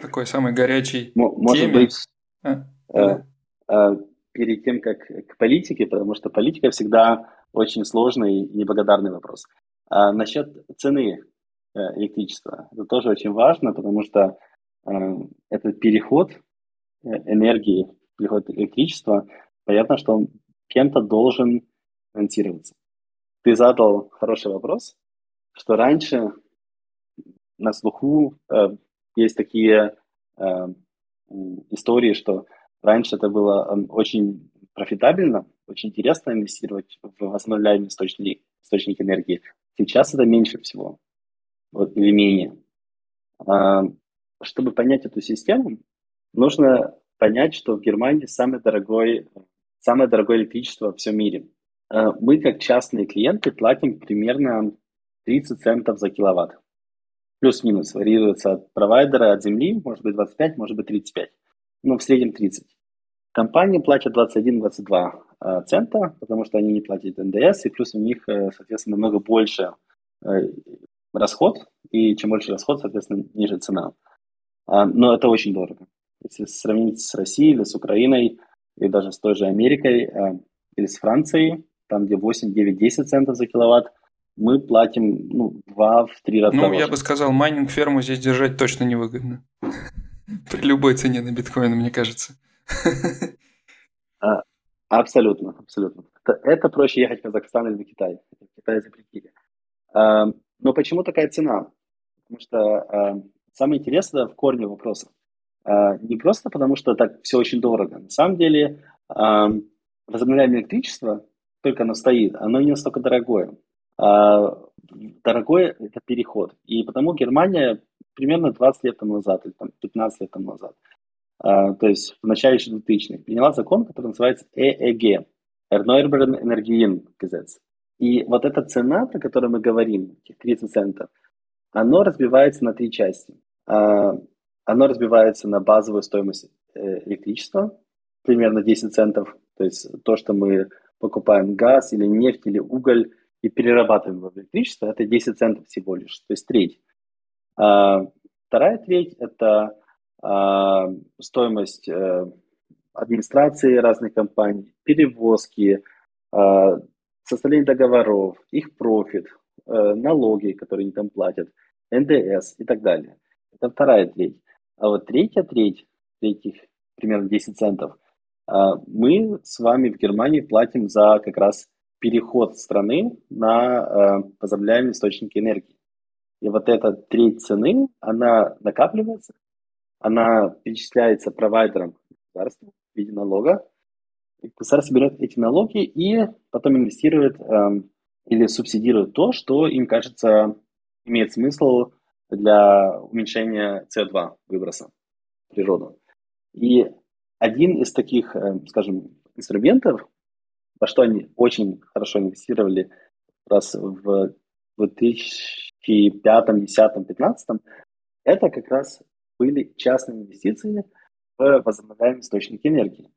такой самой горячей Может быть, а, э, э, перед тем, как к политике, потому что политика всегда очень сложный и неблагодарный вопрос. А насчет цены э, электричества, это тоже очень важно, потому что э, этот переход э, энергии, переход электричества, понятно, что он кем-то должен финансироваться. Ты задал хороший вопрос, что раньше на слуху э, есть такие э, истории, что раньше это было э, очень профитабельно, очень интересно инвестировать в возобновляемые источники, источники энергии. Сейчас это меньше всего вот, или менее. А, чтобы понять эту систему, нужно понять, что в Германии самое дорогое, самое дорогое электричество во всем мире. А, мы, как частные клиенты, платим примерно 30 центов за киловатт плюс-минус, варьируется от провайдера, от земли, может быть 25, может быть 35, но в среднем 30. Компании платят 21-22 э, цента, потому что они не платят НДС, и плюс у них, э, соответственно, намного больше э, расход, и чем больше расход, соответственно, ниже цена. А, но это очень дорого. Если сравнить с Россией или с Украиной, или даже с той же Америкой, или с Францией, там, где 8, 9, 10 центов за киловатт, мы платим ну, два в три раза Ну, дороже. я бы сказал, майнинг-ферму здесь держать точно невыгодно. [LAUGHS] При любой цене на биткоин, мне кажется. А, абсолютно, абсолютно. Это, это проще ехать в Казахстан или в Китай. В Китае запретили. А, но почему такая цена? Потому что а, самое интересное в корне вопроса. А, не просто потому, что так все очень дорого. На самом деле, а, возобновляемое электричество, только оно стоит, оно не настолько дорогое. А, дорогой это переход. И потому Германия примерно 20 лет тому назад, или там, 15 лет тому назад, то есть в начале 2000-х, приняла закон, который называется ЭЭГ, Erneuerbaren Energien Gesetz. И вот эта цена, про которую мы говорим, этих 30 центов, оно разбивается на три части. А, оно разбивается на базовую стоимость э, электричества, примерно 10 центов, то есть то, что мы покупаем газ или нефть или уголь, и перерабатываем в электричество, это 10 центов всего лишь, то есть треть. А, вторая треть – это стоимость администрации разных компаний, перевозки, составление договоров, их профит, налоги, которые они там платят, НДС и так далее. Это вторая треть. А вот третья треть, третьих примерно 10 центов, а, мы с вами в Германии платим за как раз переход страны на э, возобновляемые источники энергии. И вот эта треть цены, она накапливается, она перечисляется провайдером государства в виде налога. И государство берет эти налоги и потом инвестирует э, или субсидирует то, что им кажется имеет смысл для уменьшения CO2 выброса в природу. И один из таких, э, скажем, инструментов, во что они очень хорошо инвестировали раз в 2005, 2010, 2015, это как раз были частные инвестиции в возобновляемые источники энергии.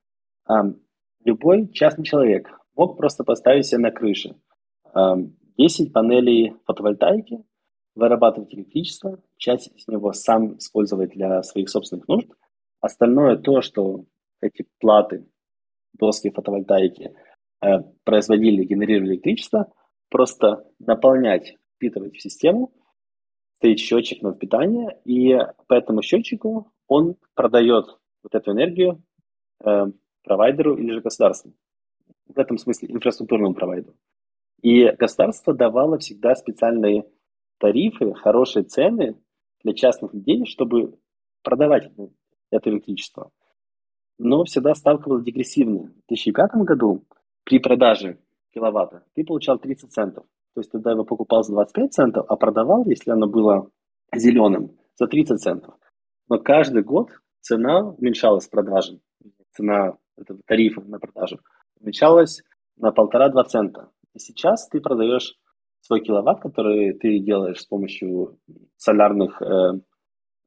Любой частный человек мог просто поставить себе на крыше 10 панелей фотовольтайки, вырабатывать электричество, часть из него сам использовать для своих собственных нужд, остальное то, что эти платы, доски фотовольтайки э, производили, генерировали электричество, просто наполнять, впитывать в систему, стоит счетчик на питание, и по этому счетчику он продает вот эту энергию э, провайдеру или же государству. В этом смысле инфраструктурному провайдеру. И государство давало всегда специальные тарифы, хорошие цены для частных людей, чтобы продавать это электричество. Но всегда ставка была дегрессивная. В 2005 году при продаже киловатта ты получал 30 центов. То есть тогда его покупал за 25 центов, а продавал, если оно было зеленым, за 30 центов. Но каждый год цена уменьшалась с продажи. Цена этого тарифа на продажу уменьшалась на полтора-два цента. И сейчас ты продаешь свой киловатт, который ты делаешь с помощью солярных э,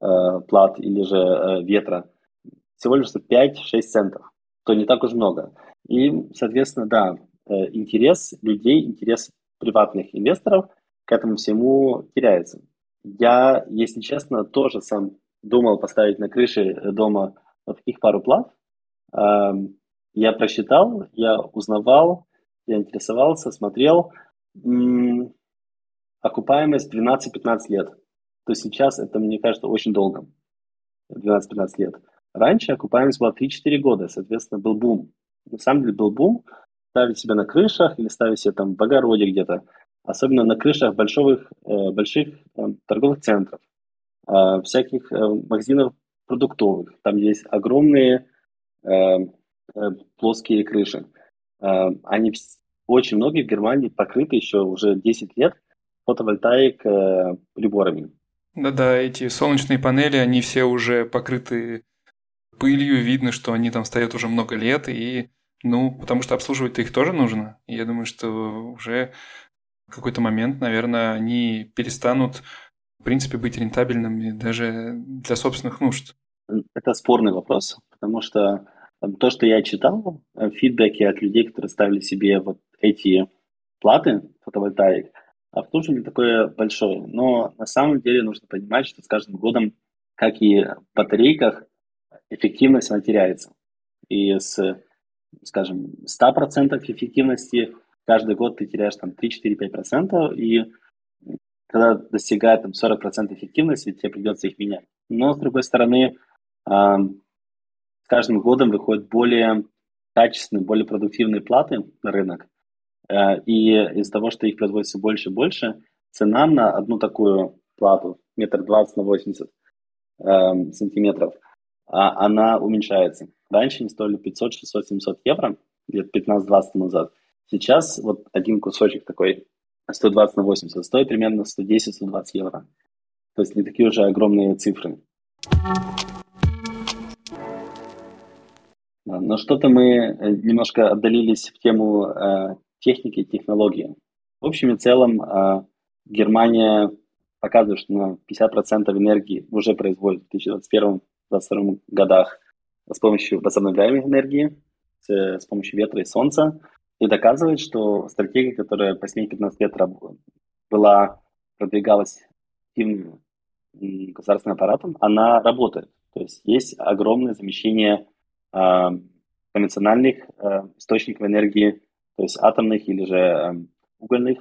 э, плат или же э, ветра, всего лишь за 5-6 центов, то не так уж много. И, соответственно, да, э, интерес людей, интерес приватных инвесторов к этому всему теряется. Я, если честно, тоже сам думал поставить на крыше дома вот таких пару плат. Эм, я просчитал, я узнавал, я интересовался, смотрел. Окупаемость 12-15 лет. То сейчас это, мне кажется, очень долго. 12-15 лет. Раньше окупаемость была 3-4 года, соответственно, был бум. На самом деле был бум ставить себя на крышах или ставить себя там в огороде где-то. Особенно на крышах больших, э, больших торговых центров, э, всяких э, магазинов продуктовых. Там есть огромные плоские крыши. Они очень многие в Германии покрыты еще уже 10 лет фотовольтаик э, приборами. Да-да, эти солнечные панели, они все уже покрыты пылью, видно, что они там стоят уже много лет, и, ну, потому что обслуживать их тоже нужно. И я думаю, что уже в какой-то момент, наверное, они перестанут, в принципе, быть рентабельными даже для собственных нужд. Это спорный вопрос, потому что то, что я читал, э, фидбэки от людей, которые ставили себе вот эти платы фотовольтаик, обслуживание такое большое. Но на самом деле нужно понимать, что с каждым годом, как и в батарейках, эффективность она теряется. И с, скажем, 100% эффективности каждый год ты теряешь там 3-4-5%, и когда достигает там 40% эффективности, тебе придется их менять. Но, с другой стороны, с каждым годом выходят более качественные, более продуктивные платы на рынок. Э, и из-за того, что их производится больше и больше, цена на одну такую плату, метр двадцать на 80 э, сантиметров, а она уменьшается. Раньше они стоили 500, 600, 700 евро, лет 15-20 назад. Сейчас вот один кусочек такой 120 на 80 стоит примерно 110-120 евро. То есть не такие уже огромные цифры. Но что-то мы э, немножко отдалились в тему э, техники и технологии. В общем и целом э, Германия показывает, что на 50% энергии уже производит в 2021-2022 годах с помощью возобновляемой энергии, с, помощью ветра и солнца, и доказывает, что стратегия, которая последние 15 лет была, продвигалась активным государственным аппаратом, она работает. То есть есть огромное замещение э, конвенциональных э, источников энергии, то есть атомных или же э, угольных,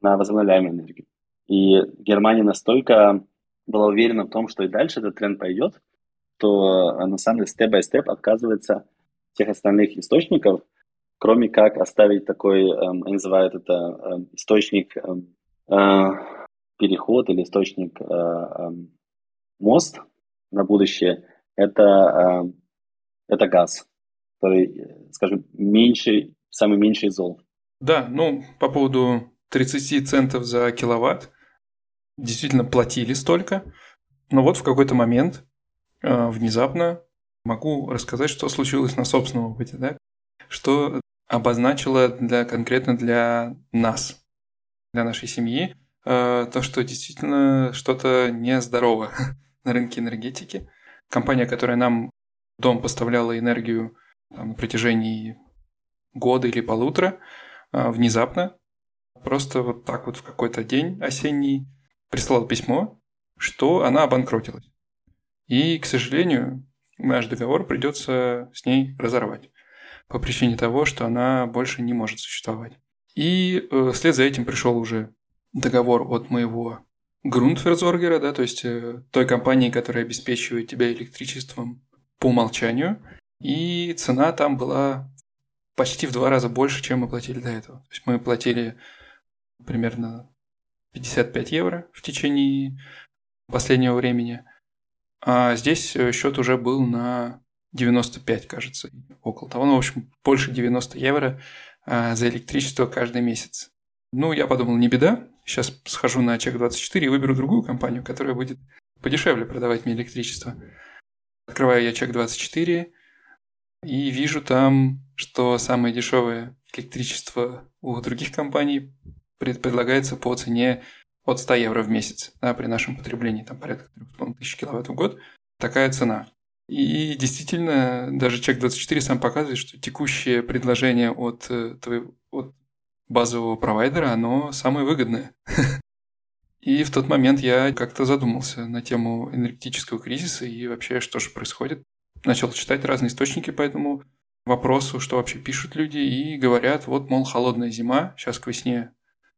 на возобновляемую энергию. И Германия настолько была уверена в том, что и дальше этот тренд пойдет, то э, на самом деле степ-бай-степ отказывается всех остальных источников, кроме как оставить такой, эм, называют это эм, источник эм, э, переход или источник э, эм, мост на будущее, это, э, это газ, который, скажем, меньший, самый меньший зол. Да, ну, по поводу 30 центов за киловатт, действительно платили столько, но вот в какой-то момент э, внезапно могу рассказать, что случилось на собственном опыте, да? что обозначило для, конкретно для нас, для нашей семьи, э, то, что действительно что-то нездорово [LAUGHS] на рынке энергетики. Компания, которая нам дом поставляла энергию там, на протяжении года или полутора, э, внезапно, просто вот так вот в какой-то день осенний прислала письмо, что она обанкротилась. И, к сожалению, наш договор придется с ней разорвать по причине того, что она больше не может существовать. И э, вслед за этим пришел уже договор от моего Грунтверзоргера, да, то есть э, той компании, которая обеспечивает тебя электричеством по умолчанию. И цена там была почти в два раза больше, чем мы платили до этого. То есть мы платили примерно 55 евро в течение последнего времени. А здесь э, счет уже был на 95, кажется, около того. Ну, в общем, больше 90 евро а, за электричество каждый месяц. Ну, я подумал, не беда. Сейчас схожу на Чек24 и выберу другую компанию, которая будет подешевле продавать мне электричество. Открываю я Чек24 и вижу там, что самое дешевое электричество у других компаний предлагается по цене от 100 евро в месяц. Да, при нашем потреблении там порядка 3,5 тысяч киловатт в год. Такая цена. И действительно, даже Чек24 сам показывает, что текущее предложение от, э, твоего, от базового провайдера, оно самое выгодное. [LAUGHS] И в тот момент я как-то задумался на тему энергетического кризиса и вообще, что же происходит. Начал читать разные источники по этому вопросу, что вообще пишут люди, и говорят, вот, мол, холодная зима, сейчас к весне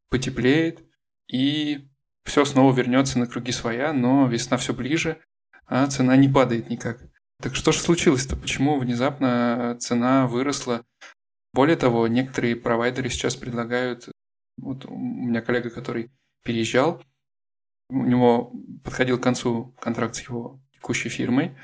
потеплеет, и все снова вернется на круги своя, но весна все ближе, а цена не падает никак. Так что же случилось-то? Почему внезапно цена выросла? Более того, некоторые провайдеры сейчас предлагают... Вот у меня коллега, который переезжал, у него подходил к концу контракт с его текущей фирмой,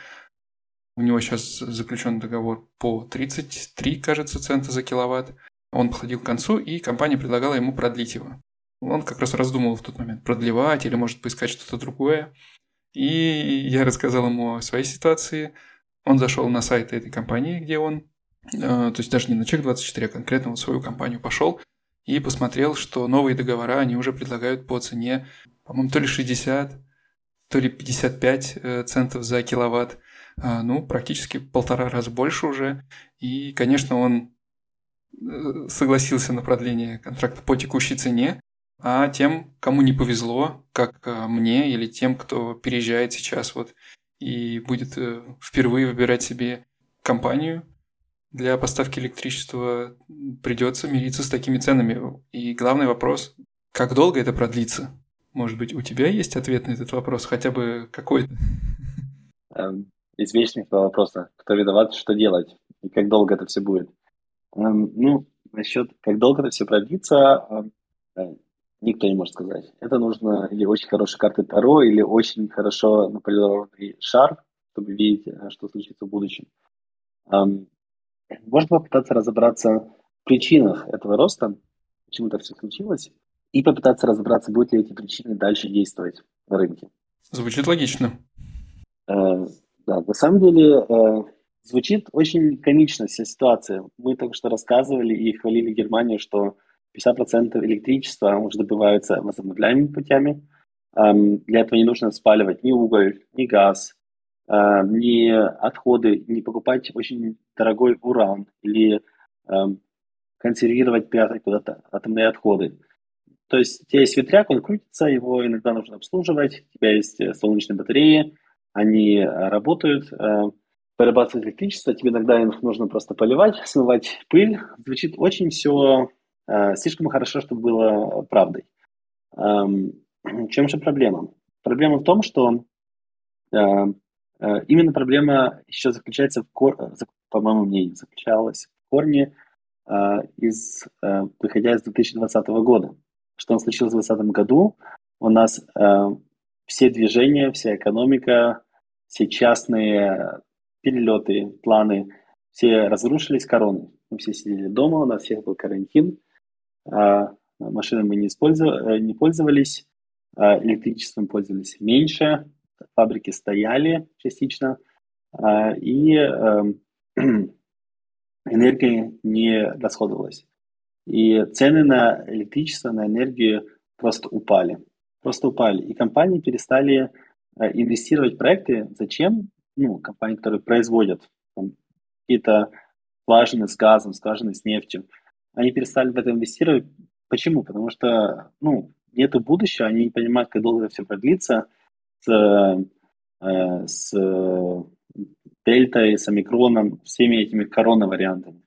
у него сейчас заключен договор по 33, кажется, цента за киловатт. Он подходил к концу, и компания предлагала ему продлить его. Он как раз раздумывал в тот момент, продлевать или, может, поискать что-то другое. И я рассказал ему о своей ситуации. Он зашел на сайт этой компании, где он, э, то есть даже не на Чек24, а конкретно вот свою компанию пошел и посмотрел, что новые договора они уже предлагают по цене, по-моему, то ли 60, то ли 55 э, центов за киловатт. А, ну, практически полтора раза больше уже. И, конечно, он э, согласился на продление контракта по текущей цене, а тем, кому не повезло, как э, мне или тем, кто переезжает сейчас вот и будет э, впервые выбирать себе компанию для поставки электричества, придется мириться с такими ценами. И главный вопрос, как долго это продлится? Может быть, у тебя есть ответ на этот вопрос, хотя бы какой-то? Эм, Извечный вопрос, кто виноват, что делать, и как долго это все будет. Эм, ну, насчет, как долго это все продлится, эм, никто не может сказать. Это нужно или очень хорошие карты Таро, или очень хорошо наполированный шар, чтобы видеть, э, что случится в будущем. Можно попытаться разобраться в причинах этого роста, почему это все случилось, и попытаться разобраться, будут ли эти причины дальше действовать на рынке. Звучит логично. Да, на самом деле э, звучит очень комично вся ситуация. Мы только что рассказывали и хвалили Германию, что 50% электричества уже добываются возобновляемыми путями. Эм, для этого не нужно спаливать ни уголь, ни газ, э, ни отходы, не покупать очень дорогой уран или э, консервировать, прятать куда-то атомные отходы. То есть у тебя есть ветряк, он крутится, его иногда нужно обслуживать, у тебя есть э, солнечные батареи, они э, работают, э, вырабатывают электричество, тебе иногда их нужно просто поливать, смывать пыль. Звучит очень все Э, слишком хорошо, чтобы было правдой. Эм, чем же проблема? Проблема в том, что э, э, именно проблема еще заключается в корне, по моему мнению, заключалась в корне из, выходя из 2020 года. Что случилось в 2020 году? У нас все движения, вся экономика, все частные перелеты, планы, все разрушились короной. Мы все сидели дома, у нас всех был карантин, а машины мы не, использовали, не пользовались, а электричеством пользовались меньше, фабрики стояли частично, а, и эм, [CLEARS THROAT] энергия не расходовалась. И цены на электричество, на энергию просто упали. Просто упали. И компании перестали э, инвестировать в проекты. Зачем? Ну, компании, которые производят какие-то скважины с газом, скважины с нефтью. Они перестали в это инвестировать. Почему? Потому что, ну, нету будущего, они не понимают, как долго это все продлится с, э, с дельтой, с омикроном, всеми этими коронавариантами.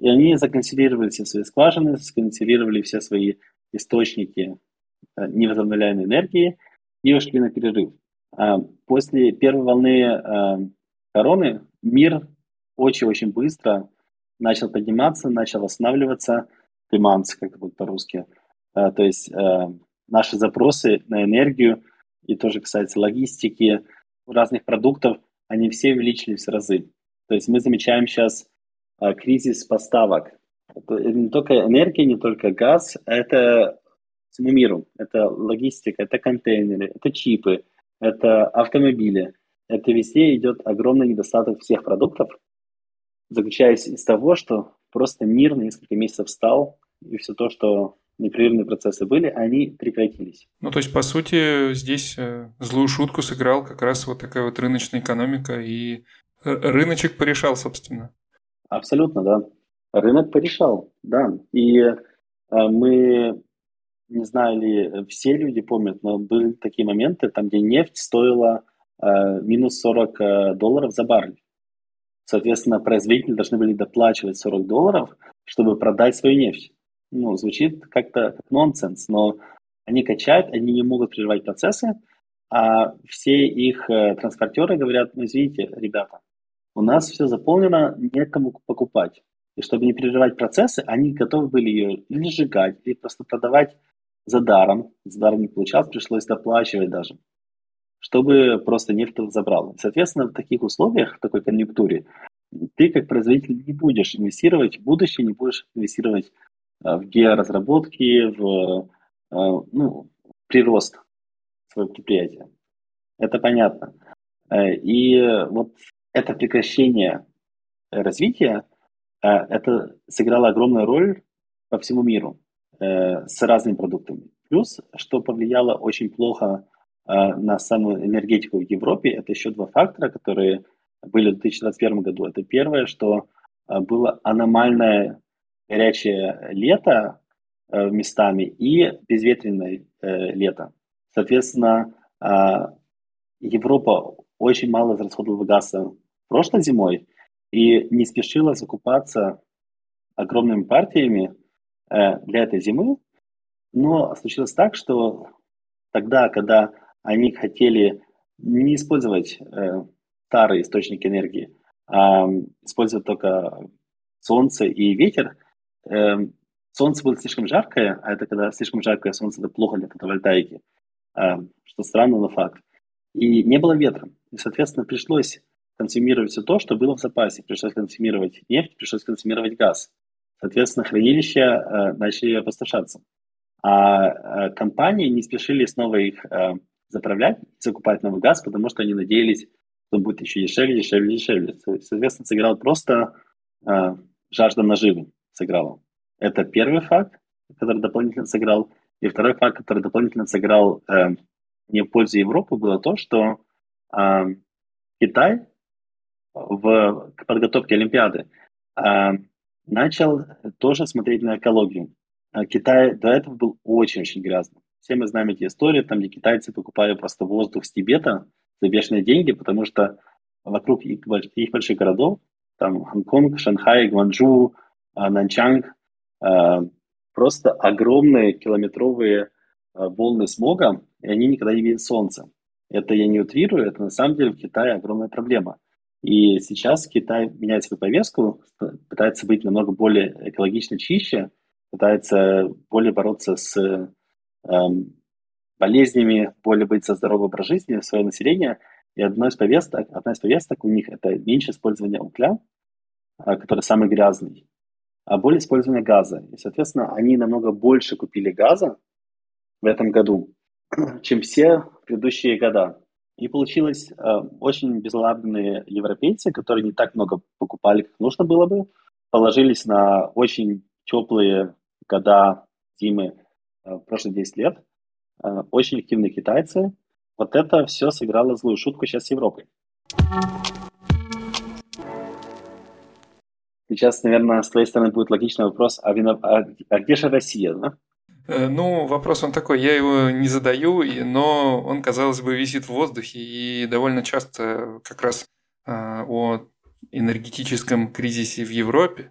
И они законсервировали все свои скважины, законсервировали все свои источники невозобновляемой энергии и ушли на перерыв. А после первой волны э, короны мир очень-очень быстро начал подниматься, начал восстанавливаться, деманс, как будет по-русски. Э, то есть наши запросы на энергию, и тоже касается логистики, разных продуктов, они все увеличились в разы. То есть мы замечаем сейчас кризис поставок. Это не только энергия, не только газ, это всему миру. Это логистика, это контейнеры, это чипы, это автомобили. Это везде идет огромный недостаток всех продуктов, заключаясь из того, что просто мир на несколько месяцев встал, и все то, что непрерывные процессы были, они прекратились. Ну, то есть, по сути, здесь э, злую шутку сыграл как раз вот такая вот рыночная экономика, и рыночек порешал, собственно. Абсолютно, да. Рынок порешал, да. И э, мы, не знаю ли все люди помнят, но были такие моменты, там, где нефть стоила э, минус 40 э, долларов за баррель. Соответственно, производители должны были доплачивать 40 долларов, чтобы продать свою нефть. Ну, звучит как-то как нонсенс, но они качают, они не могут прерывать процессы, а все их э, транспортеры говорят, ну, извините, ребята, у нас все заполнено, некому покупать. И чтобы не переживать процессы, они готовы были ее или сжигать, или просто продавать за даром. За даром не получалось, пришлось доплачивать даже, чтобы просто нефть забрал. Соответственно, в таких условиях, в такой конъюнктуре, ты как производитель не будешь инвестировать в будущее, не будешь инвестировать э, в георазработки, в э, ну, прирост своего предприятия. Это понятно. Э, и вот это прекращение развития, это сыграло огромную роль по всему миру э, с разными продуктами. Плюс, что повлияло очень плохо э, на самую энергетику в Европе, это еще два фактора, которые были в 2021 году. Это первое, что было аномальное горячее лето местами и безветренное лето. Соответственно, Европа очень мало израсходовала газа прошлой зимой и не спешила закупаться огромными партиями э, для этой зимы. Но случилось так, что тогда, когда они хотели не использовать э, старые источники энергии, а использовать только солнце и ветер, э, солнце было слишком жаркое, а это когда слишком жаркое солнце, это плохо для фотовольтаики, э, что странно, но факт. И не было ветра. И, соответственно, пришлось консумировать все то, что было в запасе. Пришлось консумировать нефть, пришлось консумировать газ. Соответственно, хранилища э, начали опустошаться. А э, компании не спешили снова их э, заправлять, закупать новый газ, потому что они надеялись, что будет еще дешевле, дешевле, дешевле. Соответственно, сыграл просто жажда наживы сыграла. Это первый факт, который дополнительно сыграл. И второй факт, который дополнительно сыграл э, не в пользу Европы, было то, что э, Китай в подготовке Олимпиады начал тоже смотреть на экологию. А Китай до этого был очень-очень грязным. Все мы знаем эти истории, там, где китайцы покупали просто воздух с Тибета за бешеные деньги, потому что вокруг их, их больших городов, там Гонконг, Шанхай, Гванчжу, Нанчанг, просто огромные километровые волны смога, и они никогда не видят солнца. Это я не утрирую, это на самом деле в Китае огромная проблема. И сейчас Китай меняет свою повестку, пытается быть намного более экологично чище, пытается более бороться с эм, болезнями, более быть за здоровый образ жизни свое население. И одна из повесток, одна из повесток у них это меньше использование угля, э, который самый грязный, а более использование газа. И, соответственно, они намного больше купили газа в этом году, чем все предыдущие года. И получилось э, очень безлабные европейцы, которые не так много покупали, как нужно было бы, положились на очень теплые года зимы э, прошлые 10 лет. Э, очень активные китайцы. Вот это все сыграло злую шутку сейчас с Европой. Сейчас, наверное, с твоей стороны будет логичный вопрос, а, вино... а, а где же Россия, да? Э, ну, вопрос он такой, я его не задаю, но он, казалось бы, висит в воздухе, и довольно часто как раз а, о энергетическом кризисе в Европе,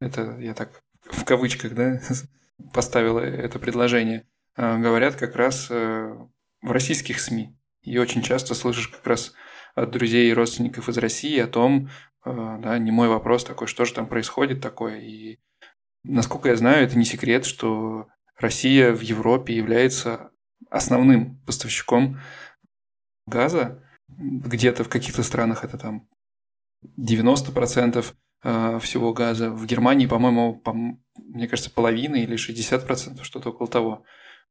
это я так в кавычках, да, [LAUGHS] поставила это предложение, а, говорят как раз э, в российских СМИ. И очень часто слышишь как раз от друзей и родственников из России о том, э, да, не мой вопрос такой, что же там происходит такое. И насколько я знаю, это не секрет, что Россия в Европе является основным поставщиком газа. Где-то в каких-то странах это там 90% э, всего газа. В Германии, по-моему, по, мне кажется, половина или 60%, что-то около того,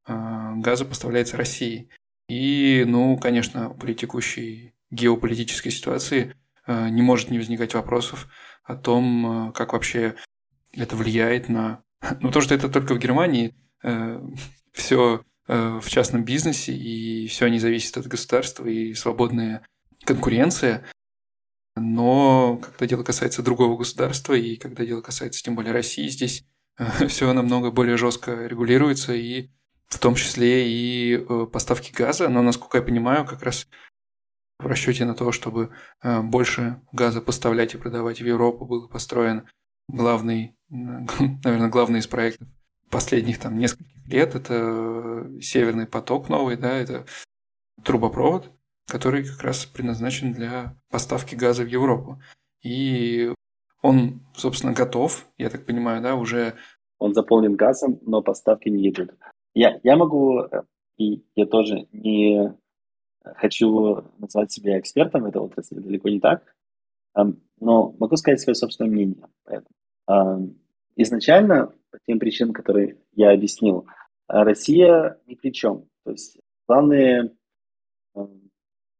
э, газа поставляется России. И, ну, конечно, при текущей геополитической ситуации э, не может не возникать вопросов о том, как вообще это влияет на... Ну, то, что это только в Германии, [LAUGHS] все э, в частном бизнесе, и все не зависит от государства, и свободная конкуренция. Но когда дело касается другого государства, и когда дело касается тем более России, здесь э, [LAUGHS] все намного более жестко регулируется, и в том числе и поставки газа. Но, насколько я понимаю, как раз в расчете на то, чтобы больше газа поставлять и продавать в Европу, был построен главный, [LAUGHS] наверное, главный из проектов последних там нескольких лет. Это Северный поток новый, да, это трубопровод, который как раз предназначен для поставки газа в Европу. И он, собственно, готов, я так понимаю, да, уже... Он заполнен газом, но поставки не идут. Я, я могу, э, и я тоже не хочу назвать себя экспертом в этой отрасли, далеко не так, но могу сказать свое собственное мнение. Изначально по тем причинам, которые я объяснил. А Россия ни при чем. То есть главные э,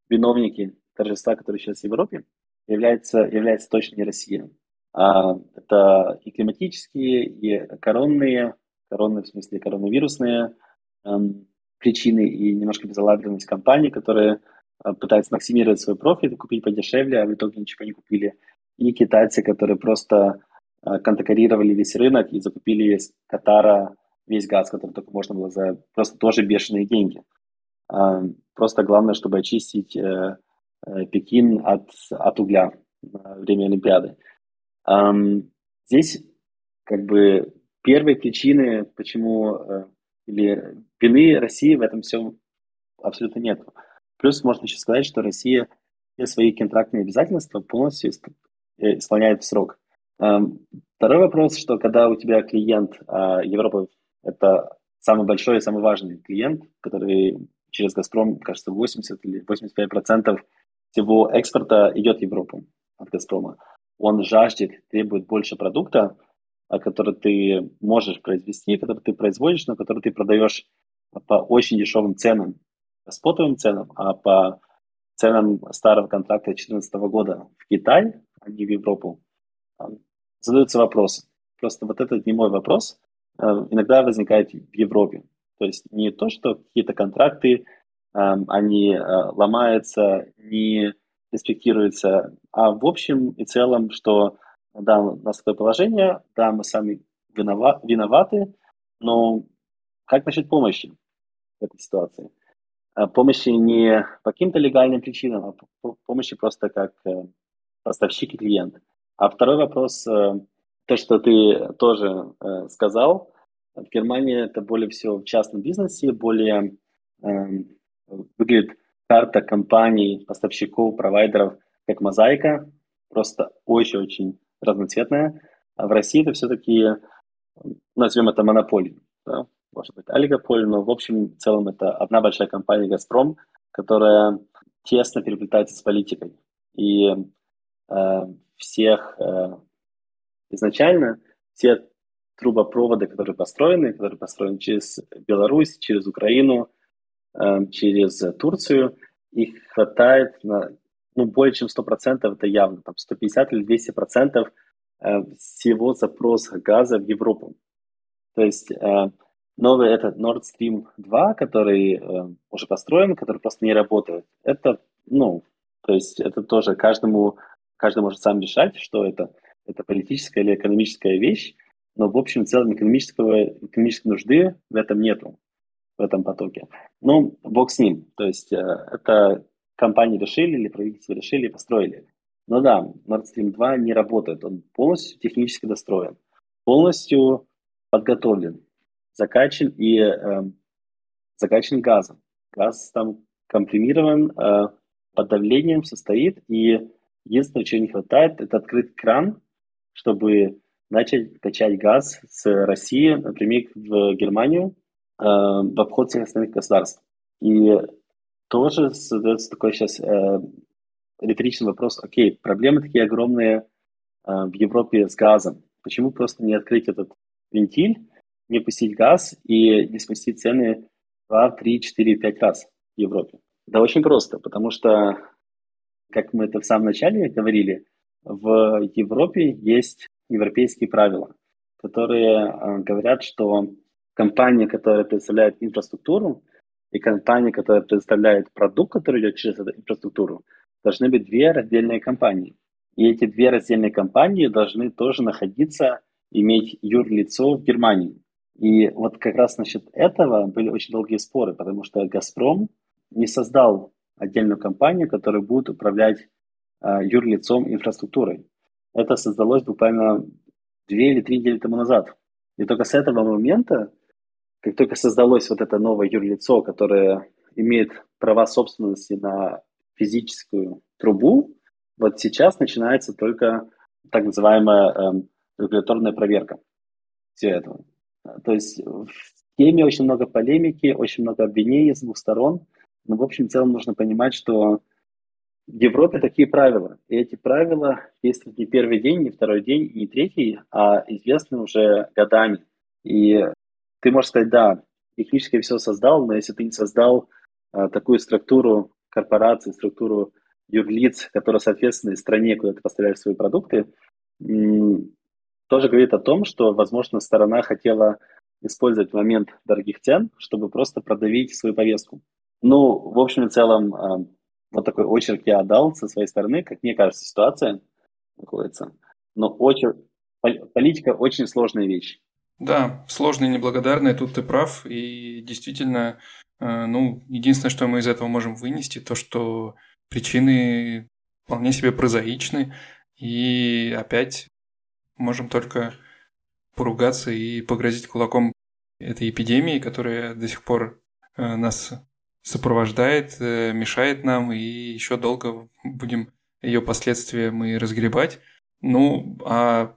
виновники торжества, которые сейчас в Европе, является, является точно не Россия. А это и климатические, и коронные, коронные в смысле коронавирусные эм, причины и немножко безалаберность компаний, которые э, пытаются максимизировать свой профит, купить подешевле, а в итоге ничего не купили. И китайцы, которые просто Э, контакорировали весь рынок и закупили из Катара весь газ, который только можно было за просто тоже бешеные деньги. Э, просто главное, чтобы очистить э, Пекин от, от угля во время Олимпиады. Здесь как бы первые причины, почему или вины России в этом всем абсолютно нет. Плюс можно еще сказать, что Россия все свои контрактные обязательства полностью исполняет в срок. Эм, второй вопрос, что когда у тебя клиент а, Европа, это самый большой и самый важный клиент, который через Газпром, кажется, 80 или 85 процентов всего экспорта идет в Европу от Газпрома. Он жаждет, требует больше продукта, а, который ты можешь произвести, который ты производишь, но который ты продаешь по очень дешевым ценам, по спотовым ценам, а по ценам старого контракта 2014 года в Китай, а не в Европу задаются вопросы. Просто вот этот не мой вопрос э, иногда возникает в Европе. То есть не то, что какие-то контракты, они э, ломаются, не респектируются, а в общем и целом, что да, у нас такое положение, да, мы сами виноваты, но как насчет помощи в этой ситуации? Э, помощи не по каким-то легальным причинам, а помощи просто как поставщик и клиент. А второй вопрос, э, то, что ты тоже э, сказал, в Германии это более всего в частном бизнесе, более эм, выглядит карта компаний, поставщиков, провайдеров как мозаика, просто очень-очень разноцветная. А в России это все-таки, назовем это монополией. Да? Может быть, олигополь, но в общем в целом это одна большая компания «Газпром», которая тесно переплетается с политикой. И э, всех э, изначально все трубопроводы, которые построены, которые построены через Беларусь, через Украину, э, через Турцию, их хватает на ну, более чем 100%, это явно, там 150 или 200% э, всего запроса газа в Европу. То есть новый этот Nord Stream 2, который э, уже построен, который просто не работает, это, ну, то есть это тоже каждому, каждый может сам решать, что это, это политическая или экономическая вещь, но в общем целом экономического, экономической нужды в этом нету, в этом потоке. Ну, бог с ним. То есть э, это компании решили или правительство решили и построили. Но да, Nord Stream 2 не работает. Он полностью технически достроен, полностью подготовлен, закачан и э, закачан газом. Газ там компримирован, э, под давлением состоит, и единственное, чего не хватает, это открыть кран, чтобы начать качать газ с России напрямик в Германию э, в обход всех остальных государств. И тоже задается такой сейчас э, риторичный вопрос, окей, проблемы такие огромные э, в Европе с газом. Почему просто не открыть этот вентиль, не пустить газ и не спустить цены 2, 3, 4, 5 раз в Европе? Да очень просто, потому что, как мы это в самом начале говорили, в Европе есть европейские правила, которые э, говорят, что компания, которая представляет инфраструктуру, и компания, которая предоставляет продукт, который идет через эту инфраструктуру, должны быть две раздельные компании. И эти две раздельные компании должны тоже находиться, иметь юрлицо в Германии. И вот как раз насчет этого были очень долгие споры, потому что «Газпром» не создал отдельную компанию, которая будет управлять э, юрлицом инфраструктурой. Это создалось буквально две или три недели тому назад. И только с этого момента как только создалось вот это новое юрлицо, которое имеет права собственности на физическую трубу, вот сейчас начинается только так называемая эм, регуляторная проверка всего этого. То есть в теме очень много полемики, очень много обвинений с двух сторон, но в общем целом нужно понимать, что в Европе такие правила. И эти правила действуют не первый день, не второй день, не третий, а известны уже годами. И ты можешь сказать, да, технически все создал, но если ты не создал а, такую структуру корпорации, структуру юрлиц, которая соответствует стране, куда ты поставляешь свои продукты, тоже говорит о том, что, возможно, сторона хотела использовать момент дорогих цен, чтобы просто продавить свою повестку. Ну, в общем и целом, а, вот такой очерк я отдал со своей стороны, как мне кажется, ситуация находится. Но очерк, политика очень сложная вещь. Да, сложно и неблагодарное, тут ты прав. И действительно, э, ну, единственное, что мы из этого можем вынести, то, что причины вполне себе прозаичны. И опять можем только поругаться и погрозить кулаком этой эпидемии, которая до сих пор э, нас сопровождает, э, мешает нам, и еще долго будем ее последствия мы разгребать. Ну, а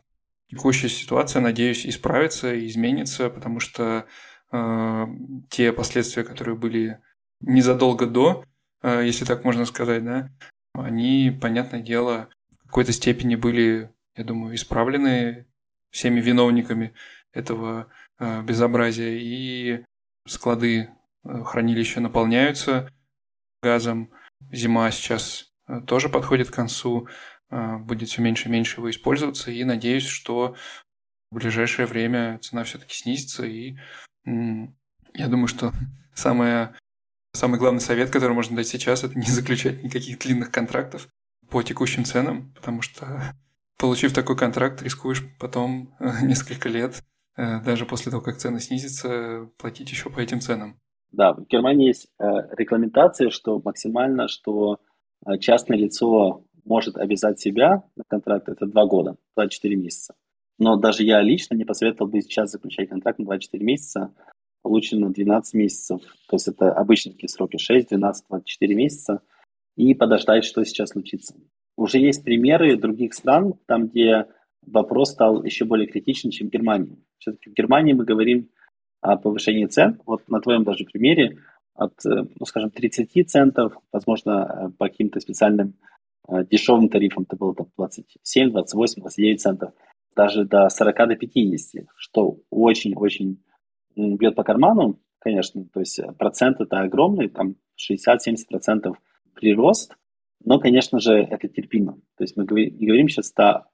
текущая ситуация, надеюсь, исправится и изменится, потому что э, те последствия, которые были незадолго до, э, если так можно сказать, да, они, понятное дело, в какой-то степени были, я думаю, исправлены всеми виновниками этого э, безобразия, и склады хранилища наполняются газом. Зима сейчас э, тоже подходит к концу. А, будет все меньше и меньше его использоваться, и надеюсь, что в ближайшее время цена все-таки снизится, и я думаю, что [LAUGHS] самое, самый главный совет, который можно дать сейчас, это не [LAUGHS] заключать никаких длинных контрактов по текущим ценам, потому что [LAUGHS] получив такой контракт, рискуешь потом э, несколько лет, э, даже после того, как цены снизятся, платить еще по этим ценам. Да, в Германии есть э, регламентация, что максимально, что частное лицо может обязать себя на контракт, это 2 года, 24 месяца. Но даже я лично не посоветовал бы сейчас заключать контракт на 24 месяца, получено 12 месяцев, то есть это обычные такие сроки 6, 12, 24 месяца, и подождать, что сейчас случится. уже есть примеры других стран, там, где вопрос стал еще более критичен, чем в Германии. Все-таки в Германии мы говорим о повышении цен. Вот на твоем даже примере от, э, ну, скажем, 30 центов, возможно, по каким-то специальным дешевым тарифам это было там 27, 28, 29 центов, даже до 40 до 50, что очень-очень бьет по карману, конечно, то есть процент это огромный, там 60-70% прирост, но, конечно же, это терпимо. То есть мы говорим сейчас о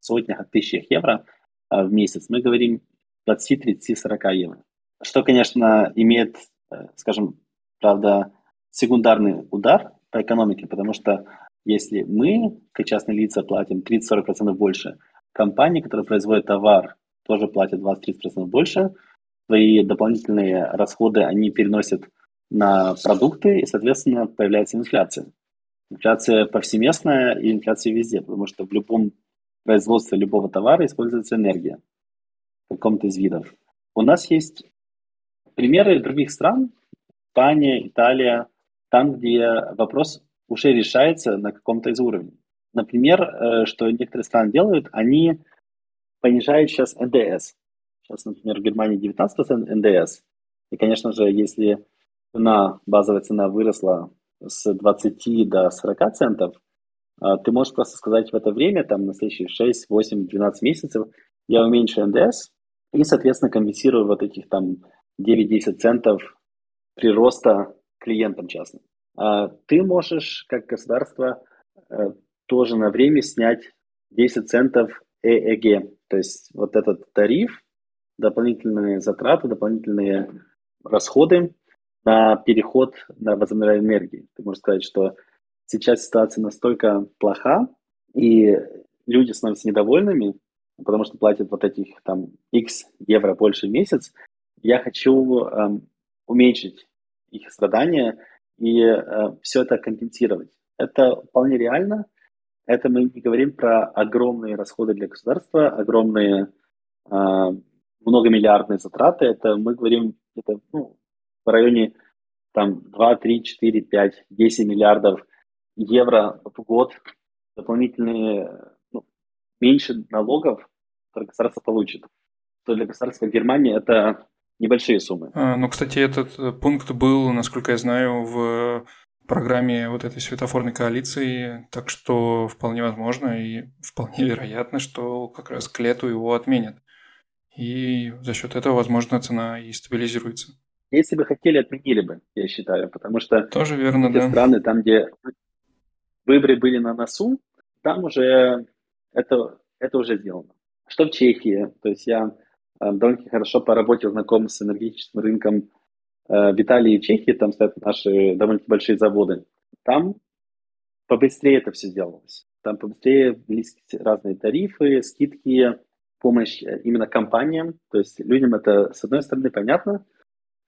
сотнях, о тысячах евро а, в месяц, мы говорим 20, 30, 40 евро. Что, конечно, имеет, э, скажем, правда, секундарный удар по экономике, потому что если мы, как частные лица, платим 30-40% больше, компании, которые производят товар, тоже платят 20-30% больше, свои дополнительные расходы они переносят на продукты, и, соответственно, появляется инфляция. Инфляция повсеместная и инфляция везде, потому что в любом производстве любого товара используется энергия в каком-то из видов. У нас есть примеры других стран, Испания, Италия, там, где вопрос уже решается на каком-то из уровней. Например, э, что некоторые страны делают, они понижают сейчас НДС. Сейчас, например, в Германии 19% НДС. И, конечно же, если цена, базовая цена выросла с 20 до 40 центов, а, ты можешь просто сказать в это время, там, на следующие 6, 8, 12 месяцев, я уменьшу НДС и, соответственно, компенсирую вот этих там 9-10 центов прироста клиентам частным. А ты можешь, как государство, э, тоже на время снять 10 центов ЭЭГ. То есть вот этот тариф, дополнительные затраты, дополнительные расходы на переход на возобновляемые энергии. Ты можешь сказать, что сейчас ситуация настолько плоха, и люди становятся недовольными, потому что платят вот этих там X евро больше в месяц. Я хочу эм, уменьшить их страдания и э, все это компенсировать. Это вполне реально. Это мы не говорим про огромные расходы для государства, огромные э, многомиллиардные затраты. Это мы говорим это, ну, в районе там 2, 3, 4, 5, 10 миллиардов евро в год дополнительные, меньше налогов, которые государство получит. То для государства Германии это небольшие суммы. А, ну, кстати, этот э, пункт был, насколько я знаю, в программе вот этой светофорной коалиции, так что вполне возможно и вполне [LAUGHS] вероятно, что как раз к лету его отменят. И за счет этого, возможно, цена и стабилизируется. Если бы хотели, отменили бы, я считаю, потому что Тоже верно, те да. страны, там, где выборы были на носу, там уже это, это уже сделано. Что в Чехии? То есть я э, довольно хорошо по работе знаком с энергетическим рынком э, в Италии и Чехии, там стоят наши довольно большие заводы. Там побыстрее это все сделалось. Там побыстрее ввелись разные тарифы, скидки, помощь э, именно компаниям. То есть людям это, с одной стороны, понятно,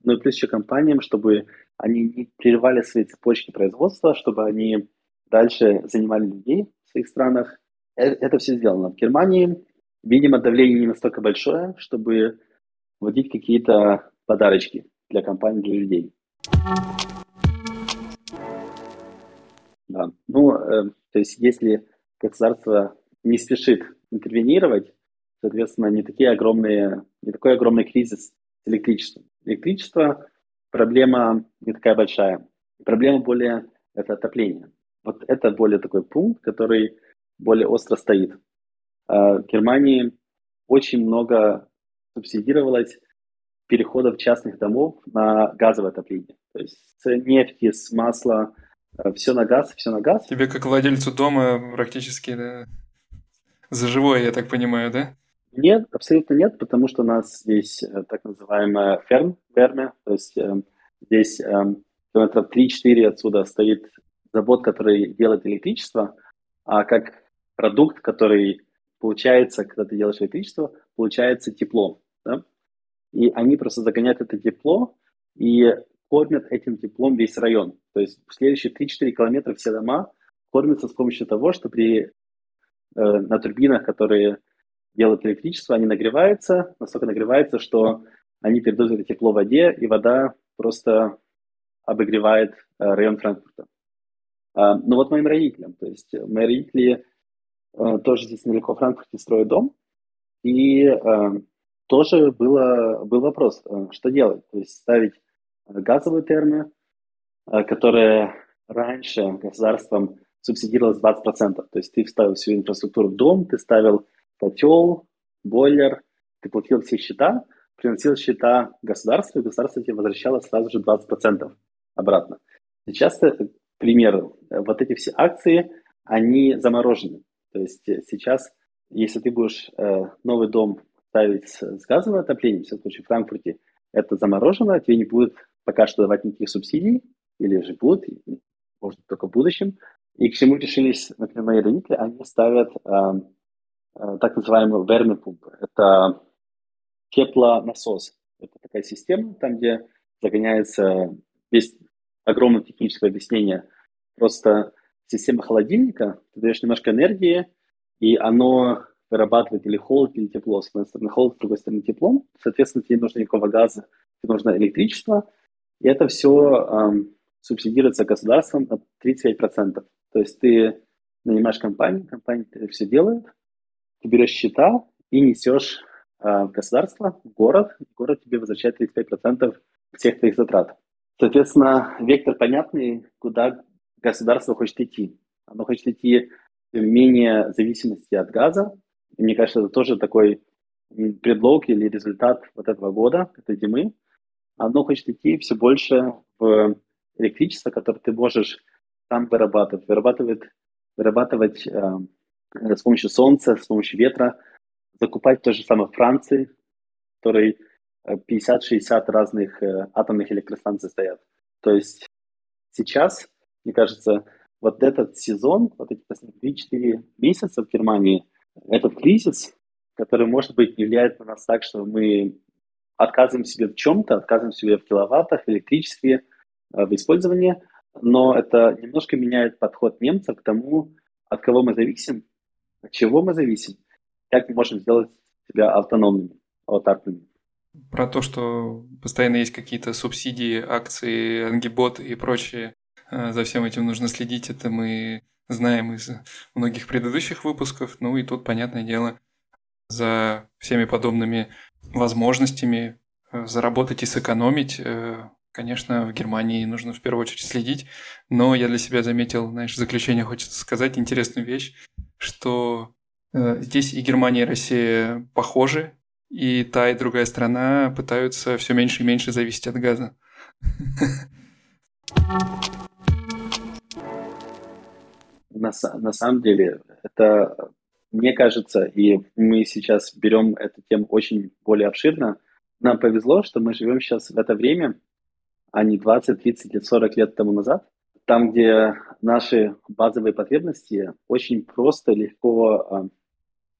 но и плюс еще компаниям, чтобы они не прерывали свои цепочки производства, чтобы они дальше занимали людей в своих странах. Это все сделано. В Германии, видимо, давление не настолько большое, чтобы вводить какие-то подарочки для компаний, для людей. Да. Ну, э, то есть, если государство не спешит интервенировать, соответственно, не такие огромные, не такой огромный кризис с электричеством. Электричество проблема не такая большая. Проблема более это отопление. Вот это более такой пункт, который более остро стоит. А в Германии очень много субсидировалось переходов частных домов на газовое отопление. То есть с нефти, с масла, э, все на газ, все на газ. Тебе как владельцу дома практически да, за живое, я так понимаю, да? Нет, абсолютно нет, потому что у нас здесь э, так называемая ферм-верме, то есть э, здесь э, километров 3-4 отсюда стоит завод, который делает электричество, а как продукт, который получается, когда ты делаешь электричество, получается тепло. Да? И они просто загоняют это тепло и кормят этим теплом весь район. То есть следующие 3-4 километра все дома кормятся с помощью того, что при, э, на турбинах, которые делают электричество, они нагреваются, настолько нагреваются, что они передают это тепло воде, и вода просто обогревает э, район Франкфурта. А, но вот моим родителям, то есть мои родители тоже здесь недалеко в Франкфурте строят дом, и тоже было, был вопрос, что делать, то есть ставить газовые термы, которые раньше государством субсидировалось 20%. То есть ты вставил всю инфраструктуру в дом, ты ставил котел, бойлер, ты платил все счета, приносил счета государству, и государство тебе возвращало сразу же 20% обратно. Сейчас, к примеру, вот эти все акции, они заморожены. То есть сейчас, если ты будешь э, новый дом ставить с, газовым отоплением, в случае в Франкфурте, это заморожено, тебе не будет пока что давать никаких субсидий, или же будут, может только в будущем. И к чему решились, например, мои родители, они ставят э, э, так называемый вермипумп. Это теплонасос. Это такая система, там, где загоняется без огромного технического объяснения. Просто система холодильника, ты даешь немножко энергии, и оно вырабатывает или холод, или тепло. С одной стороны холод, с другой стороны тепло. Соответственно, тебе не нужно никакого газа, тебе нужно электричество. И это все эм, субсидируется государством на 35%. То есть ты нанимаешь компанию, компания все делает, ты берешь счета и несешь э, в государство, в город, город тебе возвращает 35% всех твоих затрат. Соответственно, вектор понятный, куда государство хочет идти. Оно хочет идти в менее зависимости от газа. И мне кажется, это тоже такой предлог или результат вот этого года, этой зимы. Оно хочет идти все больше в электричество, которое ты можешь сам вырабатывать. Вырабатывать, вырабатывать э, с помощью солнца, с помощью ветра. Закупать то же самое в Франции, в которой 50-60 разных э, атомных электростанций стоят. То есть сейчас, мне кажется, вот этот сезон, вот эти последние 3-4 месяца в Германии, этот кризис, который, может быть, влияет на нас так, что мы отказываем себе в чем-то, отказываем себе в киловаттах, электричестве, э, в использовании, но это немножко меняет подход немцев к тому, от кого мы зависим, от чего мы зависим, как мы можем сделать себя автономными, аутарными. Про то, что постоянно есть какие-то субсидии, акции, ангибот и прочее, э, за всем этим нужно следить, это мы знаем из многих предыдущих выпусков. Ну и тут, понятное дело, за всеми подобными возможностями э, заработать и сэкономить, э, конечно, в Германии нужно в первую очередь следить. Но я для себя заметил, знаешь, в заключение хочется сказать интересную вещь, что здесь и Германия, и Россия похожи и та, и другая страна пытаются все меньше и меньше зависеть от газа. [LAUGHS] На, на самом деле, это, мне кажется, и мы сейчас берем эту тему очень более обширно, нам повезло, что мы живем сейчас в это время, а не 20, 30 или 40 лет тому назад, там, где наши базовые потребности очень просто, легко а,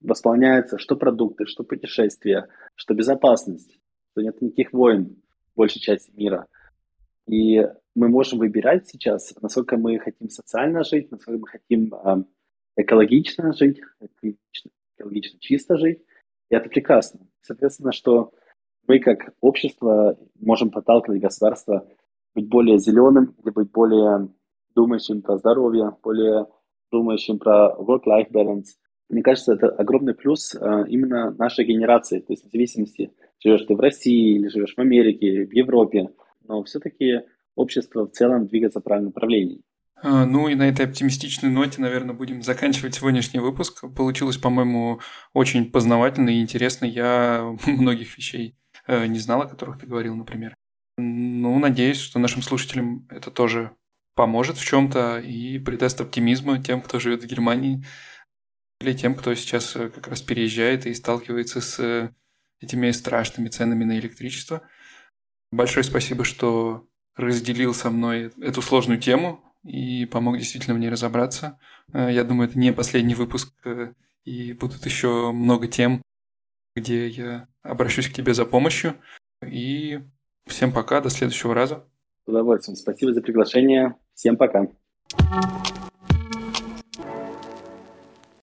восполняются. Что продукты, что путешествия, что безопасность, что нет никаких войн большей части мира. И мы можем выбирать сейчас, насколько мы хотим социально жить, насколько мы хотим э, экологично жить, экологично, экологично чисто жить. И это прекрасно. Соответственно, что мы как общество можем подталкивать государство быть более зеленым или быть более думающим про здоровье, более думающим про work-life balance – мне кажется, это огромный плюс э, именно нашей генерации. То есть в зависимости, живешь ты в России или живешь в Америке, в Европе, но все-таки общество в целом двигается в правильном направлении. А, ну и на этой оптимистичной ноте, наверное, будем заканчивать сегодняшний выпуск. Получилось, по-моему, очень познавательно и интересно. Я [LAUGHS] многих вещей э, не знал, о которых ты говорил, например. Ну, надеюсь, что нашим слушателям это тоже поможет в чем-то и придаст оптимизма тем, кто живет в Германии или тем, кто сейчас э, как раз переезжает и сталкивается с э, этими страшными ценами на электричество. Большое спасибо, что разделил со мной эту сложную тему и помог действительно мне разобраться. Э, я думаю, это не последний выпуск, и будут еще много тем, где я обращусь к тебе за помощью. И всем пока, до следующего раза. С удовольствием. Спасибо за приглашение. Всем пока.